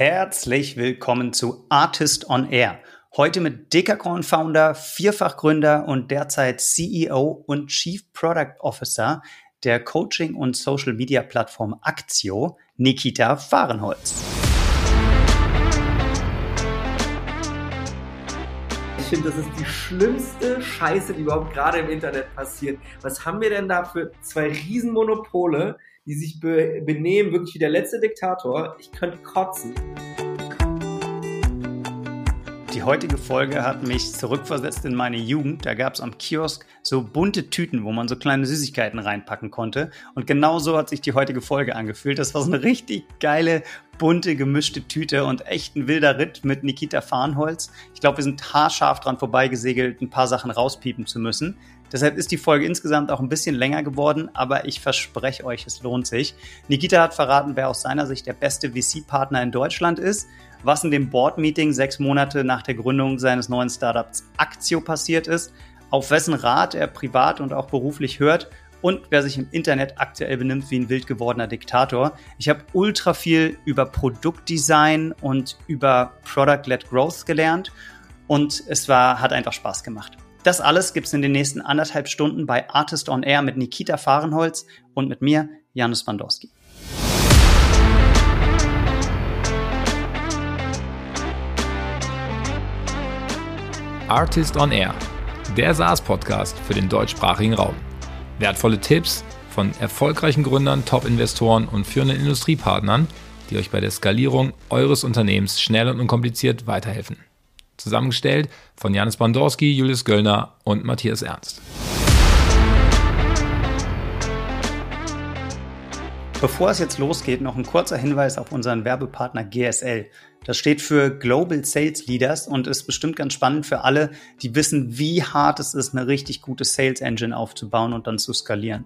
Herzlich willkommen zu Artist on Air. Heute mit Dekacorn-Founder, Vierfachgründer und derzeit CEO und Chief Product Officer der Coaching- und Social-Media-Plattform Actio, Nikita Fahrenholz. Ich finde, das ist die schlimmste Scheiße, die überhaupt gerade im Internet passiert. Was haben wir denn da für zwei Riesenmonopole, die sich be benehmen, wirklich wie der letzte Diktator. Ich könnte kotzen. Die heutige Folge hat mich zurückversetzt in meine Jugend. Da gab es am Kiosk so bunte Tüten, wo man so kleine Süßigkeiten reinpacken konnte. Und genau so hat sich die heutige Folge angefühlt. Das war so eine richtig geile, bunte, gemischte Tüte und echt ein wilder Ritt mit Nikita Farnholz. Ich glaube, wir sind haarscharf dran vorbeigesegelt, ein paar Sachen rauspiepen zu müssen. Deshalb ist die Folge insgesamt auch ein bisschen länger geworden, aber ich verspreche euch, es lohnt sich. Nikita hat verraten, wer aus seiner Sicht der beste VC-Partner in Deutschland ist, was in dem Board-Meeting sechs Monate nach der Gründung seines neuen Startups Actio passiert ist, auf wessen Rat er privat und auch beruflich hört und wer sich im Internet aktuell benimmt wie ein wild gewordener Diktator. Ich habe ultra viel über Produktdesign und über Product-led Growth gelernt und es war, hat einfach Spaß gemacht. Das alles gibt's in den nächsten anderthalb Stunden bei Artist on Air mit Nikita Fahrenholz und mit mir, Janusz Bandowski. Artist on Air, der SaaS-Podcast für den deutschsprachigen Raum. Wertvolle Tipps von erfolgreichen Gründern, Top-Investoren und führenden Industriepartnern, die euch bei der Skalierung eures Unternehmens schnell und unkompliziert weiterhelfen. Zusammengestellt von Janis Bandorski, Julius Göllner und Matthias Ernst. Bevor es jetzt losgeht, noch ein kurzer Hinweis auf unseren Werbepartner GSL. Das steht für Global Sales Leaders und ist bestimmt ganz spannend für alle, die wissen, wie hart es ist, eine richtig gute Sales Engine aufzubauen und dann zu skalieren.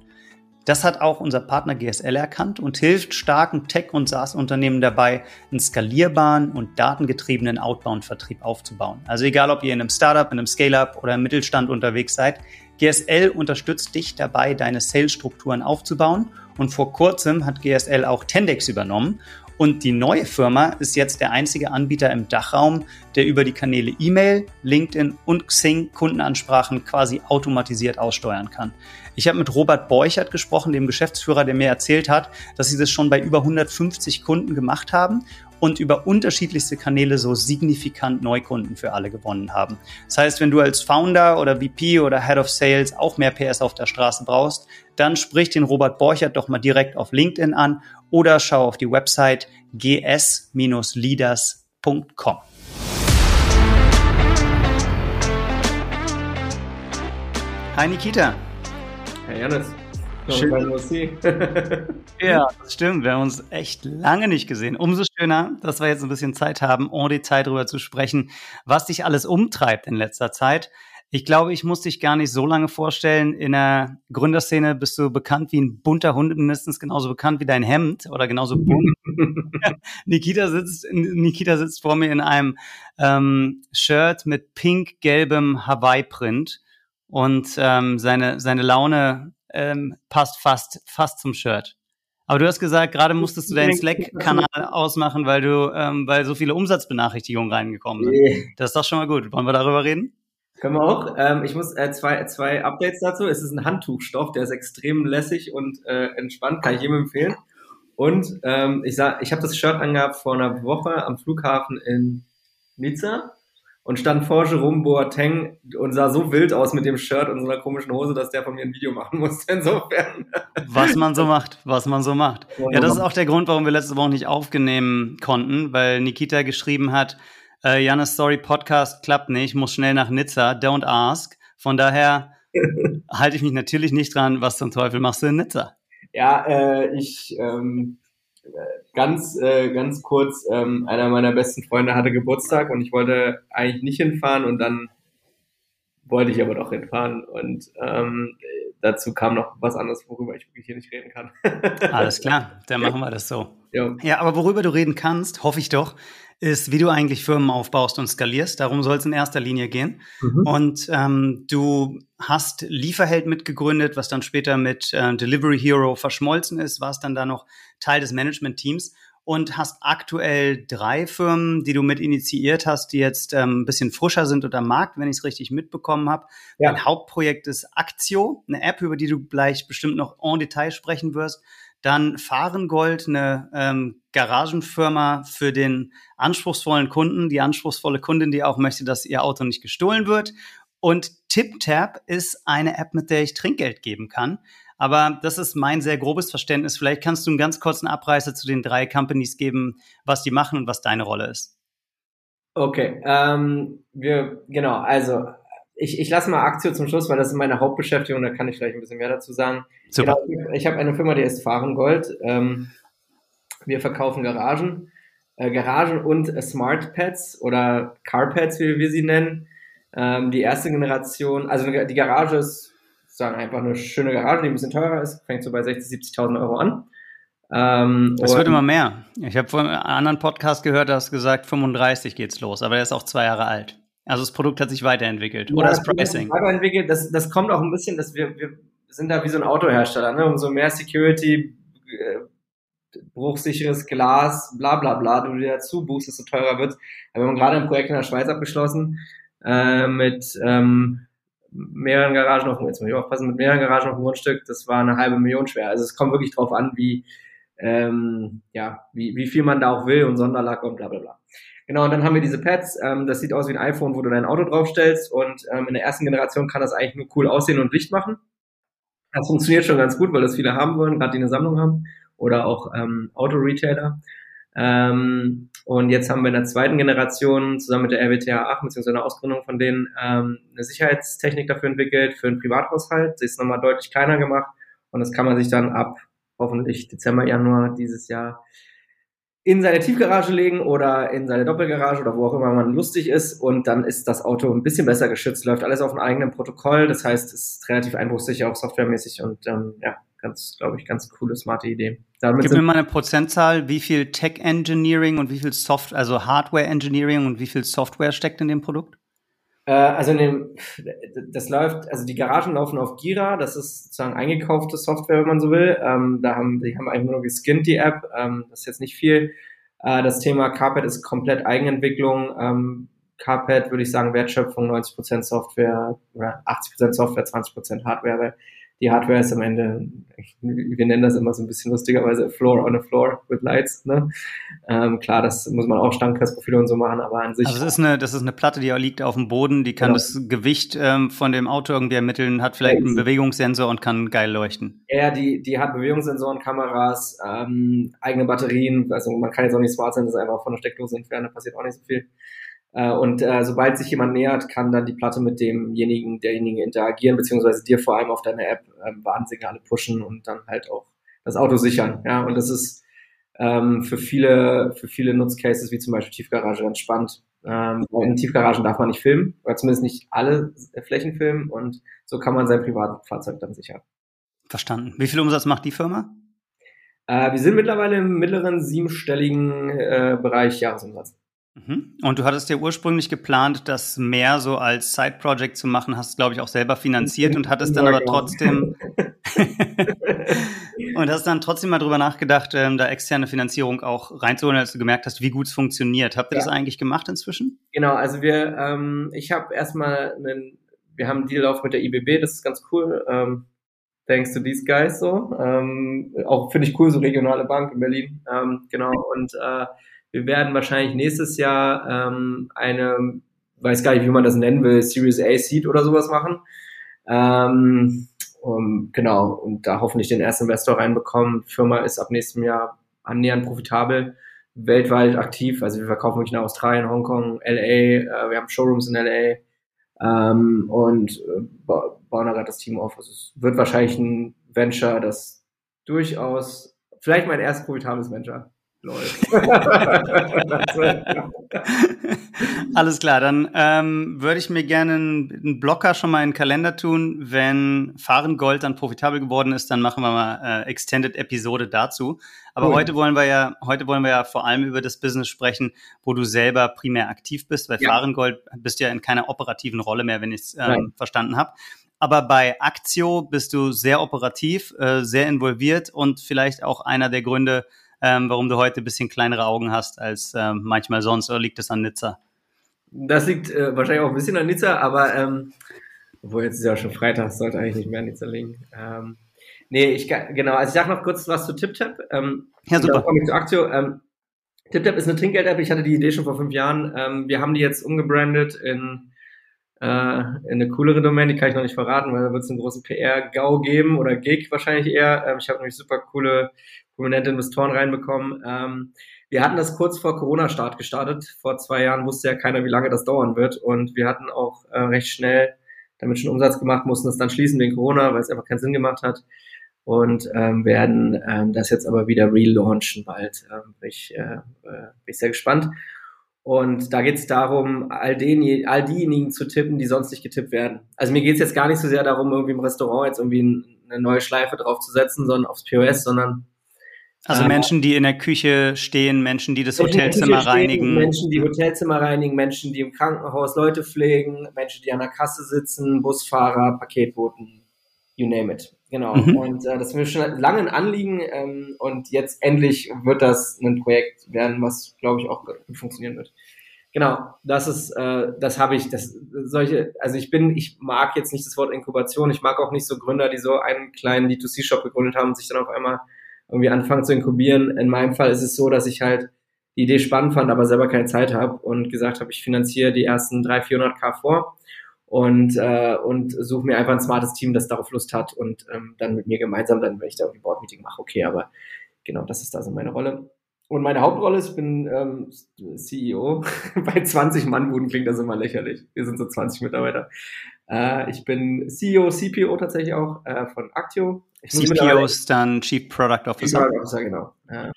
Das hat auch unser Partner GSL erkannt und hilft starken Tech- und SaaS-Unternehmen dabei, einen skalierbaren und datengetriebenen Outbound-Vertrieb aufzubauen. Also egal, ob ihr in einem Startup, in einem Scale-up oder im Mittelstand unterwegs seid, GSL unterstützt dich dabei, deine Sales-Strukturen aufzubauen. Und vor kurzem hat GSL auch Tendex übernommen und die neue Firma ist jetzt der einzige Anbieter im Dachraum, der über die Kanäle E-Mail, LinkedIn und Xing Kundenansprachen quasi automatisiert aussteuern kann. Ich habe mit Robert Borchert gesprochen, dem Geschäftsführer, der mir erzählt hat, dass sie das schon bei über 150 Kunden gemacht haben und über unterschiedlichste Kanäle so signifikant Neukunden für alle gewonnen haben. Das heißt, wenn du als Founder oder VP oder Head of Sales auch mehr PS auf der Straße brauchst, dann sprich den Robert Borchert doch mal direkt auf LinkedIn an oder schau auf die Website gs-leaders.com. Hi Nikita. Herr Janis. Schön. ja, das stimmt. Wir haben uns echt lange nicht gesehen. Umso schöner, dass wir jetzt ein bisschen Zeit haben, en Detail darüber zu sprechen, was dich alles umtreibt in letzter Zeit. Ich glaube, ich muss dich gar nicht so lange vorstellen. In der Gründerszene bist du bekannt wie ein bunter Hund, mindestens genauso bekannt wie dein Hemd oder genauso bunt. Nikita sitzt, Nikita sitzt vor mir in einem ähm, Shirt mit pink-gelbem Hawaii-Print und ähm, seine, seine Laune ähm, passt fast, fast zum Shirt. Aber du hast gesagt, gerade musstest du deinen Slack-Kanal ausmachen, weil du, ähm, weil so viele Umsatzbenachrichtigungen reingekommen sind. Das ist doch schon mal gut. Wollen wir darüber reden? Können wir auch. Ähm, ich muss äh, zwei, zwei Updates dazu. Es ist ein Handtuchstoff, der ist extrem lässig und äh, entspannt, kann ich jedem empfehlen. Und ähm, ich sag, ich habe das Shirt angehabt vor einer Woche am Flughafen in Nizza und stand vor Jerome Boateng und sah so wild aus mit dem Shirt und so einer komischen Hose, dass der von mir ein Video machen musste. Insofern. Was man so macht, was man so macht. Ja, das ist auch der Grund, warum wir letzte Woche nicht aufnehmen konnten, weil Nikita geschrieben hat, äh, Janis Story Podcast klappt nicht, muss schnell nach Nizza, don't ask. Von daher halte ich mich natürlich nicht dran, was zum Teufel machst du in Nizza? Ja, äh, ich ähm, ganz, äh, ganz kurz, ähm, einer meiner besten Freunde hatte Geburtstag und ich wollte eigentlich nicht hinfahren und dann wollte ich aber doch hinfahren und ähm, dazu kam noch was anderes, worüber ich wirklich hier nicht reden kann. Alles klar, dann machen wir das so. Ja. ja, aber worüber du reden kannst, hoffe ich doch, ist, wie du eigentlich Firmen aufbaust und skalierst. Darum soll es in erster Linie gehen. Mhm. Und ähm, du hast Lieferheld mitgegründet, was dann später mit äh, Delivery Hero verschmolzen ist, warst dann da noch Teil des Management-Teams. und hast aktuell drei Firmen, die du mit initiiert hast, die jetzt ähm, ein bisschen frischer sind oder am Markt, wenn ich es richtig mitbekommen habe. Ja. Dein Hauptprojekt ist Aktio, eine App, über die du gleich bestimmt noch en Detail sprechen wirst. Dann Fahrengold, eine ähm, Garagenfirma für den anspruchsvollen Kunden, die anspruchsvolle Kundin, die auch möchte, dass ihr Auto nicht gestohlen wird. Und TipTap ist eine App, mit der ich Trinkgeld geben kann. Aber das ist mein sehr grobes Verständnis. Vielleicht kannst du einen ganz kurzen Abreißer zu den drei Companies geben, was die machen und was deine Rolle ist. Okay, ähm, wir, genau, also ich, ich lasse mal Aktio zum Schluss, weil das ist meine Hauptbeschäftigung, da kann ich vielleicht ein bisschen mehr dazu sagen. Super. Genau, ich habe eine Firma, die heißt Fahrengold. Ähm, wir verkaufen Garagen, äh, Garagen und äh, Smart Pads oder Carpads, wie wir sie nennen. Ähm, die erste Generation, also die Garage ist sozusagen einfach eine schöne Garage, die ein bisschen teurer ist, fängt so bei 60.000, 70.000 Euro an. Ähm, das wird immer mehr. Ich habe von einem anderen Podcast gehört, da hast gesagt, 35 geht's los, aber der ist auch zwei Jahre alt. Also das Produkt hat sich weiterentwickelt. Ja, oder das, das Pricing. Weiterentwickelt, das, das kommt auch ein bisschen, dass wir, wir sind da wie so ein Autohersteller, ne? Umso mehr Security, äh, bruchsicheres Glas, bla bla bla, du dir dazu buchst, desto teurer wird. Wir haben gerade ein Projekt in der Schweiz abgeschlossen äh, mit ähm, mehreren Garagen auf, jetzt muss ich aufpassen, mit mehreren Garagen auf dem Grundstück, das war eine halbe Million schwer. Also es kommt wirklich drauf an, wie, ähm, ja, wie, wie viel man da auch will und Sonderlack und bla bla bla. Genau, und dann haben wir diese Pads. Ähm, das sieht aus wie ein iPhone, wo du dein Auto draufstellst. Und ähm, in der ersten Generation kann das eigentlich nur cool aussehen und Licht machen. Das funktioniert schon ganz gut, weil das viele haben wollen, gerade die eine Sammlung haben oder auch ähm, Auto-Retailer. Ähm, und jetzt haben wir in der zweiten Generation zusammen mit der RWTH 8, beziehungsweise einer Ausgründung von denen, ähm, eine Sicherheitstechnik dafür entwickelt, für einen Privathaushalt. Sie ist nochmal deutlich kleiner gemacht und das kann man sich dann ab hoffentlich Dezember, Januar dieses Jahr in seine Tiefgarage legen oder in seine Doppelgarage oder wo auch immer man lustig ist und dann ist das Auto ein bisschen besser geschützt, läuft alles auf einem eigenen Protokoll, das heißt, es ist relativ einbruchsicher, auch softwaremäßig und ähm, ja, ganz, glaube ich, ganz coole, smarte Idee. Damit Gib mir mal eine Prozentzahl, wie viel Tech Engineering und wie viel Soft, also Hardware Engineering und wie viel Software steckt in dem Produkt? Äh, also in dem, das läuft, also die Garagen laufen auf Gira, das ist sozusagen eingekaufte Software, wenn man so will. Ähm, da haben, die haben einfach nur geskinnt, die App, ähm, das ist jetzt nicht viel. Äh, das Thema Carpet ist komplett Eigenentwicklung. Ähm, Carpet würde ich sagen Wertschöpfung 90% Software oder 80% Software, 20% Hardware, die Hardware ist am Ende, wir nennen das immer so ein bisschen lustigerweise Floor on a Floor with Lights. Ne? Ähm, klar, das muss man auch Standkreisprofile und so machen, aber an sich. Also das ist eine, das ist eine Platte, die liegt auf dem Boden, die kann genau. das Gewicht ähm, von dem Auto irgendwie ermitteln, hat vielleicht einen Bewegungssensor und kann geil leuchten. Ja, die, die hat Bewegungssensoren, Kameras, ähm, eigene Batterien. Also man kann jetzt auch nicht smart sein, das einfach von der Steckdose entfernen, da passiert auch nicht so viel. Äh, und äh, sobald sich jemand nähert, kann dann die Platte mit demjenigen, derjenigen interagieren, beziehungsweise dir vor allem auf deiner App äh, Warnsignale pushen und dann halt auch das Auto sichern. Ja, und das ist ähm, für viele, für viele Nutzcases, wie zum Beispiel Tiefgarage, ganz spannend. Ähm, in Tiefgaragen darf man nicht filmen, oder zumindest nicht alle Flächen filmen und so kann man sein Privatfahrzeug dann sichern. Verstanden. Wie viel Umsatz macht die Firma? Äh, wir sind mittlerweile im mittleren siebenstelligen äh, Bereich Jahresumsatz. Mhm. Und du hattest ja ursprünglich geplant, das mehr so als Side-Project zu machen, hast, glaube ich, auch selber finanziert und hattest dann aber genau. trotzdem und hast dann trotzdem mal drüber nachgedacht, ähm, da externe Finanzierung auch reinzuholen, als du gemerkt hast, wie gut es funktioniert. Habt ihr ja. das eigentlich gemacht inzwischen? Genau, also wir, ähm, ich habe erstmal einen, wir haben einen Deal auf mit der IBB, das ist ganz cool. Ähm, thanks to these guys so. Ähm, auch finde ich cool, so regionale Bank in Berlin. Ähm, genau, und äh, wir werden wahrscheinlich nächstes Jahr ähm, eine, weiß gar nicht, wie man das nennen will, Series A Seed oder sowas machen. Ähm, um, genau, und da hoffentlich den ersten Investor reinbekommen. Die Firma ist ab nächstem Jahr annähernd profitabel, weltweit aktiv. Also wir verkaufen wirklich nach Australien, Hongkong, LA, äh, wir haben Showrooms in LA ähm, und äh, bauen da gerade das Team auf. Also es wird wahrscheinlich ein Venture, das durchaus, vielleicht mein erstes profitables Venture läuft. Alles klar, dann ähm, würde ich mir gerne einen Blocker schon mal in den Kalender tun. Wenn Fahren Gold dann profitabel geworden ist, dann machen wir mal äh, Extended Episode dazu. Aber cool. heute wollen wir ja, heute wollen wir ja vor allem über das Business sprechen, wo du selber primär aktiv bist. Bei ja. Fahrengold bist du ja in keiner operativen Rolle mehr, wenn ich es ähm, verstanden habe. Aber bei Aktio bist du sehr operativ, äh, sehr involviert und vielleicht auch einer der Gründe, ähm, warum du heute ein bisschen kleinere Augen hast als ähm, manchmal sonst. Oder liegt das an Nizza? Das liegt äh, wahrscheinlich auch ein bisschen an Nizza, aber ähm, obwohl jetzt ist ja schon Freitag, sollte eigentlich nicht mehr an Nizza liegen. Ähm, nee, ich genau, also ich sag noch kurz was zu TipTap. Ähm, ja, super. Komme ich zu Aktio. Ähm, TipTap ist eine Trinkgeld-App. Ich hatte die Idee schon vor fünf Jahren. Ähm, wir haben die jetzt umgebrandet in, äh, in eine coolere Domain. Die kann ich noch nicht verraten, weil da wird es einen großen PR-GAU geben oder Gig wahrscheinlich eher. Ähm, ich habe nämlich super coole, prominente Investoren reinbekommen. Ähm, wir hatten das kurz vor Corona-Start gestartet. Vor zwei Jahren wusste ja keiner, wie lange das dauern wird. Und wir hatten auch äh, recht schnell damit schon Umsatz gemacht, mussten es dann schließen wegen Corona, weil es einfach keinen Sinn gemacht hat. Und ähm, werden ähm, das jetzt aber wieder relaunchen bald. Ähm, bin, ich, äh, äh, bin ich sehr gespannt. Und da geht es darum, all, den, all diejenigen zu tippen, die sonst nicht getippt werden. Also mir geht es jetzt gar nicht so sehr darum, irgendwie im Restaurant jetzt irgendwie eine neue Schleife draufzusetzen, sondern aufs POS, sondern also Menschen, die in der Küche stehen, Menschen, die das Menschen Hotelzimmer stehen, reinigen. Menschen, die Hotelzimmer reinigen, Menschen, die im Krankenhaus Leute pflegen, Menschen, die an der Kasse sitzen, Busfahrer, Paketboten, you name it. Genau. Mhm. Und äh, das ist mir schon lange ein Anliegen ähm, und jetzt endlich wird das ein Projekt werden, was, glaube ich, auch gut funktionieren wird. Genau, das ist, äh, das habe ich, das solche, also ich bin, ich mag jetzt nicht das Wort Inkubation, ich mag auch nicht so Gründer, die so einen kleinen D2C-Shop gegründet haben und sich dann auf einmal irgendwie anfangen zu inkubieren. In meinem Fall ist es so, dass ich halt die Idee spannend fand, aber selber keine Zeit habe und gesagt habe, ich finanziere die ersten 300, 400 K vor und, äh, und suche mir einfach ein smartes Team, das darauf Lust hat und ähm, dann mit mir gemeinsam, dann, wenn ich da irgendwie Board-Meeting mache, okay, aber genau, das ist da so meine Rolle. Und meine Hauptrolle ist, ich bin ähm, CEO. Bei 20 Mann-Buden klingt das immer lächerlich. Wir sind so 20 Mitarbeiter. Äh, ich bin CEO, CPO tatsächlich auch äh, von Actio. CPO ist dann Chief Product Officer. Chief Product Officer, genau. Ähm,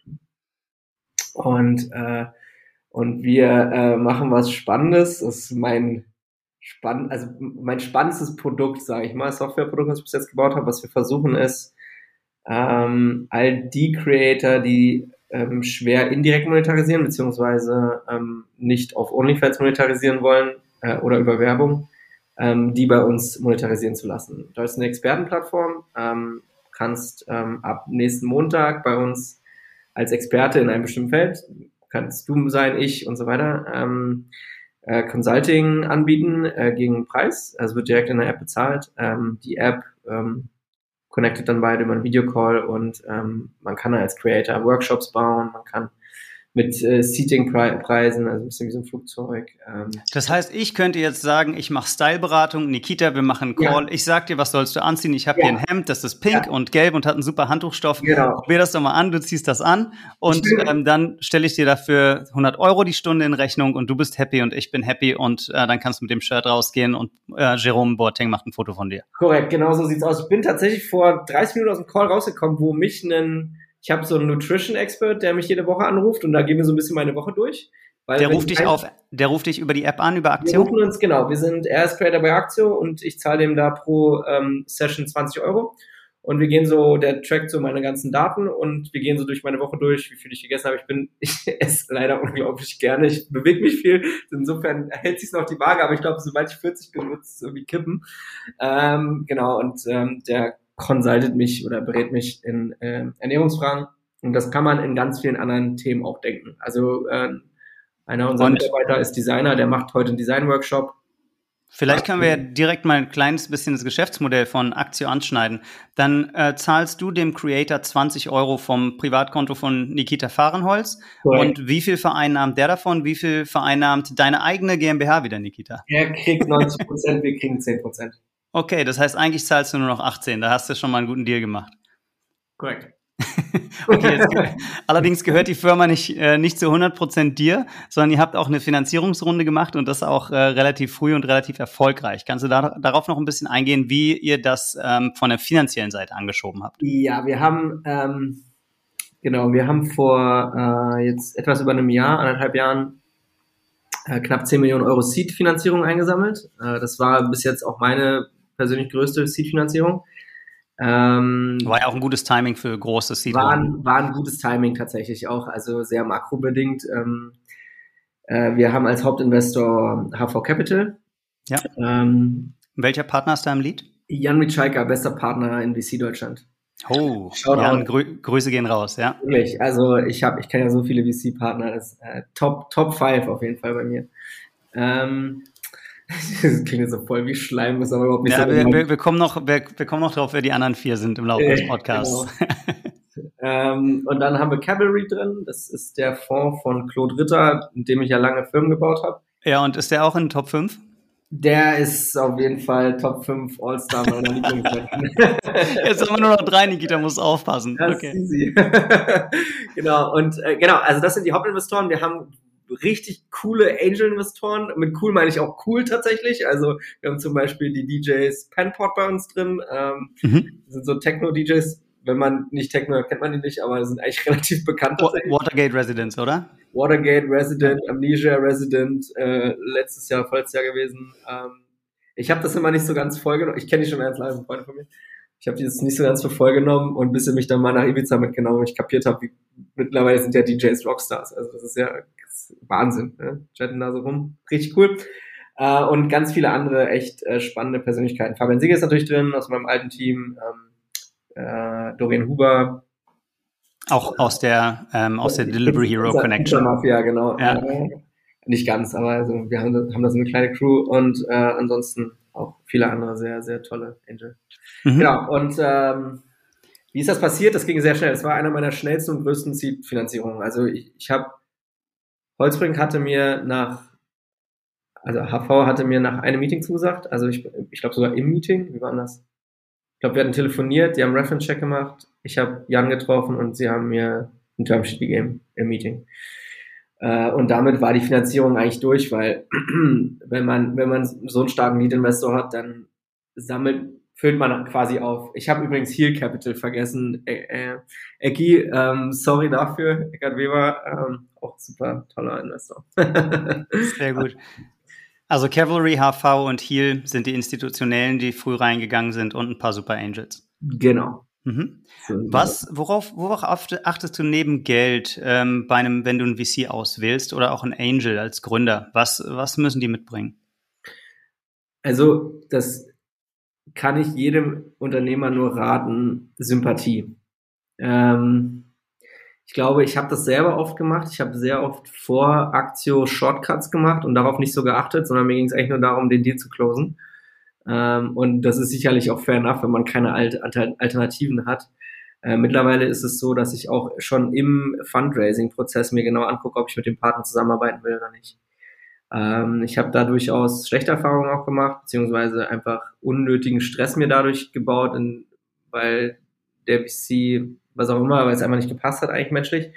und, äh, und wir äh, machen was Spannendes. Das ist mein spannend, also mein spannendstes Produkt, sage ich mal, Softwareprodukt, was ich bis jetzt gebaut habe. Was wir versuchen ist, ähm, all die Creator, die ähm, schwer indirekt monetarisieren, beziehungsweise ähm, nicht auf OnlyFans monetarisieren wollen äh, oder über Werbung, ähm, die bei uns monetarisieren zu lassen. Da ist eine Expertenplattform, ähm, kannst ähm, ab nächsten Montag bei uns als Experte in einem bestimmten Feld, kannst du sein, ich und so weiter, ähm, äh, Consulting anbieten äh, gegen Preis. Also wird direkt in der App bezahlt. Ähm, die App ähm, connectet dann beide über einen Videocall und ähm, man kann als Creator Workshops bauen, man kann mit äh, Seating-Preisen, also ein bisschen wie so ein Flugzeug. Ähm. Das heißt, ich könnte jetzt sagen, ich mache Style-Beratung, Nikita, wir machen einen Call, ja. ich sag dir, was sollst du anziehen? Ich habe ja. hier ein Hemd, das ist pink ja. und gelb und hat einen super Handtuchstoff. Genau. Probier das doch mal an, du ziehst das an und ähm, dann stelle ich dir dafür 100 Euro die Stunde in Rechnung und du bist happy und ich bin happy und äh, dann kannst du mit dem Shirt rausgehen und äh, Jerome Boateng macht ein Foto von dir. Korrekt, genau so sieht's aus. Ich bin tatsächlich vor 30 Minuten aus dem Call rausgekommen, wo mich ein ich habe so einen Nutrition Expert, der mich jede Woche anruft und da gehen wir so ein bisschen meine Woche durch. der ruft dich auf, der ruft dich über die App an, über Aktio? Wir rufen uns, genau. Wir sind, er ist Creator bei Aktio und ich zahle dem da pro ähm, Session 20 Euro. Und wir gehen so, der trackt so meine ganzen Daten und wir gehen so durch meine Woche durch, wie viel ich gegessen habe. Ich bin, ich esse leider unglaublich gerne. Ich bewege mich viel. Insofern hält sich noch die Waage, aber ich glaube, sobald ich 40 bin, wird es irgendwie kippen. Ähm, genau, und ähm, der consultet mich oder berät mich in äh, Ernährungsfragen. Und das kann man in ganz vielen anderen Themen auch denken. Also äh, einer unserer und Mitarbeiter ist Designer, der macht heute einen Design-Workshop. Vielleicht können wir ja direkt mal ein kleines bisschen das Geschäftsmodell von Aktio anschneiden. Dann äh, zahlst du dem Creator 20 Euro vom Privatkonto von Nikita Fahrenholz. Correct. Und wie viel vereinnahmt der davon? Wie viel vereinnahmt deine eigene GmbH wieder, Nikita? Er kriegt 90 Prozent, wir kriegen 10 Prozent. Okay, das heißt, eigentlich zahlst du nur noch 18. Da hast du schon mal einen guten Deal gemacht. Korrekt. okay, jetzt, allerdings gehört die Firma nicht, äh, nicht zu 100% dir, sondern ihr habt auch eine Finanzierungsrunde gemacht und das auch äh, relativ früh und relativ erfolgreich. Kannst du da, darauf noch ein bisschen eingehen, wie ihr das ähm, von der finanziellen Seite angeschoben habt? Ja, wir haben, ähm, genau, wir haben vor äh, jetzt etwas über einem Jahr, anderthalb Jahren, äh, knapp 10 Millionen Euro Seed-Finanzierung eingesammelt. Äh, das war bis jetzt auch meine persönlich größte Seed-Finanzierung. Ähm, war ja auch ein gutes Timing für große Seed. War, war ein gutes Timing tatsächlich auch, also sehr makrobedingt. Ähm, äh, wir haben als Hauptinvestor HV Capital. Ja. Ähm, Welcher Partner ist da im Lead? Jan Mitschaika, bester Partner in VC Deutschland. Oh, Jan, grü Grüße gehen raus, ja. Wirklich, also ich habe, ich kenne ja so viele VC-Partner, das äh, Top, Top 5 auf jeden Fall bei mir. Ähm, das klingt jetzt so voll wie Schleim, ist aber überhaupt nicht ja, so. Wir, wir, wir, kommen noch, wir, wir kommen noch drauf, wer die anderen vier sind im Laufe des äh, Podcasts. Genau. ähm, und dann haben wir Cavalry drin, das ist der Fonds von Claude Ritter, in dem ich ja lange Firmen gebaut habe. Ja, und ist der auch in den Top 5? Der ist auf jeden Fall Top 5 All-Star meiner Lieblingsmenschen. Jetzt haben wir nur noch drei, Nikita muss aufpassen. Das okay. ist easy. genau, und äh, genau, also das sind die Hauptinvestoren. Wir haben richtig coole Angel-Investoren. Mit cool meine ich auch cool tatsächlich. Also wir haben zum Beispiel die DJs Penpot bei uns drin. Ähm, mhm. sind so Techno-DJs. Wenn man nicht Techno kennt man die nicht, aber sind eigentlich relativ bekannt. Watergate Residents, oder? Watergate Resident, Amnesia Resident, äh, letztes Jahr, vorletztes Jahr gewesen. Ähm, ich habe das immer nicht so ganz vollgenommen. Ich kenne die schon ganz lange, Freunde von mir. Ich habe die jetzt nicht so ganz für voll genommen und bis sie mich dann mal nach Ibiza mitgenommen und ich kapiert habe, wie mittlerweile sind ja DJs Rockstars. Also das ist ja ist Wahnsinn. Ne? Chatten da so rum. Richtig cool. Äh, und ganz viele andere echt äh, spannende Persönlichkeiten. Fabian Siege ist natürlich drin aus meinem alten Team. Ähm, äh, Dorian Huber, auch aus der, ähm, aus der Delivery Hero Connection. Mafia, genau. Ja. Äh, nicht ganz, aber also wir haben, haben da so eine kleine Crew und äh, ansonsten auch viele andere sehr, sehr tolle Angel. Mhm. Genau, und ähm, wie ist das passiert? Das ging sehr schnell. Das war einer meiner schnellsten und größten Seed-Finanzierungen. Also ich, ich habe, Holzbrink hatte mir nach, also HV hatte mir nach einem Meeting zugesagt, also ich, ich glaube sogar im Meeting, wie war das? Ich glaube, wir hatten telefoniert, die haben Reference-Check gemacht, ich habe Jan getroffen und sie haben mir ein Termsheet gegeben im Meeting. Äh, und damit war die Finanzierung eigentlich durch, weil wenn man, wenn man so einen starken Lead-Investor hat, dann sammelt, füllt man quasi auf. Ich habe übrigens Heal Capital vergessen. Äh, äh, Ecki, ähm, sorry dafür, Eckart Weber, ähm, auch super toller Investor. Sehr gut. Also Cavalry, HV und Heal sind die Institutionellen, die früh reingegangen sind und ein paar Super Angels. Genau. Mhm. Was, worauf, worauf achtest du neben Geld ähm, bei einem, wenn du ein VC auswählst oder auch ein Angel als Gründer? Was, was müssen die mitbringen? Also, das kann ich jedem Unternehmer nur raten, Sympathie. Ähm, ich glaube, ich habe das selber oft gemacht. Ich habe sehr oft vor Aktio Shortcuts gemacht und darauf nicht so geachtet, sondern mir ging es eigentlich nur darum, den Deal zu closen. Ähm, und das ist sicherlich auch fair enough, wenn man keine Alt Alternativen hat. Äh, mittlerweile ist es so, dass ich auch schon im Fundraising-Prozess mir genau angucke, ob ich mit dem Partner zusammenarbeiten will oder nicht. Ähm, ich habe da durchaus schlechte Erfahrungen auch gemacht, beziehungsweise einfach unnötigen Stress mir dadurch gebaut, in, weil der VC was auch immer, weil es einfach nicht gepasst hat, eigentlich menschlich.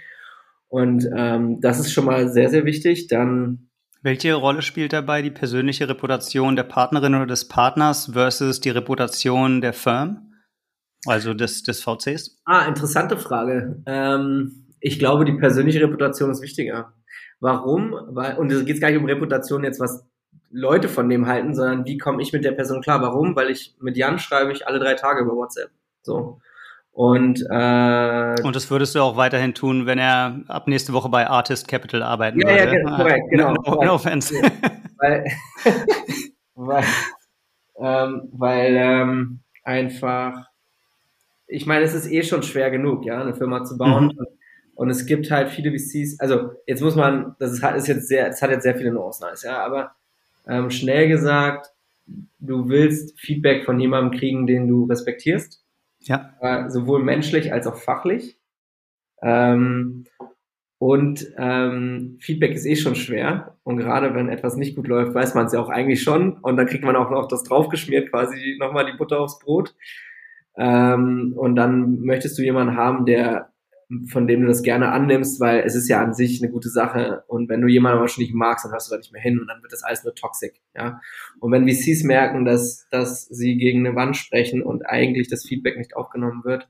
Und ähm, das ist schon mal sehr, sehr wichtig. Dann welche Rolle spielt dabei die persönliche Reputation der Partnerin oder des Partners versus die Reputation der Firm, also des, des VCs? Ah, interessante Frage. Ähm, ich glaube, die persönliche Reputation ist wichtiger. Warum? Weil, und es geht gar nicht um Reputation jetzt, was Leute von dem halten, sondern wie komme ich mit der Person klar? Warum? Weil ich mit Jan schreibe ich alle drei Tage über WhatsApp. So. Und, äh, und das würdest du auch weiterhin tun, wenn er ab nächste Woche bei Artist Capital arbeiten ja, würde. Ja, korrekt, genau. No, no, no offense. weil, weil, ähm, weil ähm, einfach, ich meine, es ist eh schon schwer genug, ja, eine Firma zu bauen. Mhm. Und, es gibt halt viele VCs, also jetzt muss man, das ist, ist jetzt sehr, es hat jetzt sehr viele Nuancen, ja, aber ähm, schnell gesagt, du willst Feedback von jemandem kriegen, den du respektierst ja. Äh, sowohl menschlich als auch fachlich. Ähm, und ähm, Feedback ist eh schon schwer. Und gerade wenn etwas nicht gut läuft, weiß man es ja auch eigentlich schon. Und dann kriegt man auch noch das draufgeschmiert, quasi nochmal die Butter aufs Brot. Ähm, und dann möchtest du jemanden haben, der von dem du das gerne annimmst, weil es ist ja an sich eine gute Sache. Und wenn du jemanden aber schon nicht magst, dann hörst du da nicht mehr hin und dann wird das alles nur toxic, ja. Und wenn VCs merken, dass, dass sie gegen eine Wand sprechen und eigentlich das Feedback nicht aufgenommen wird,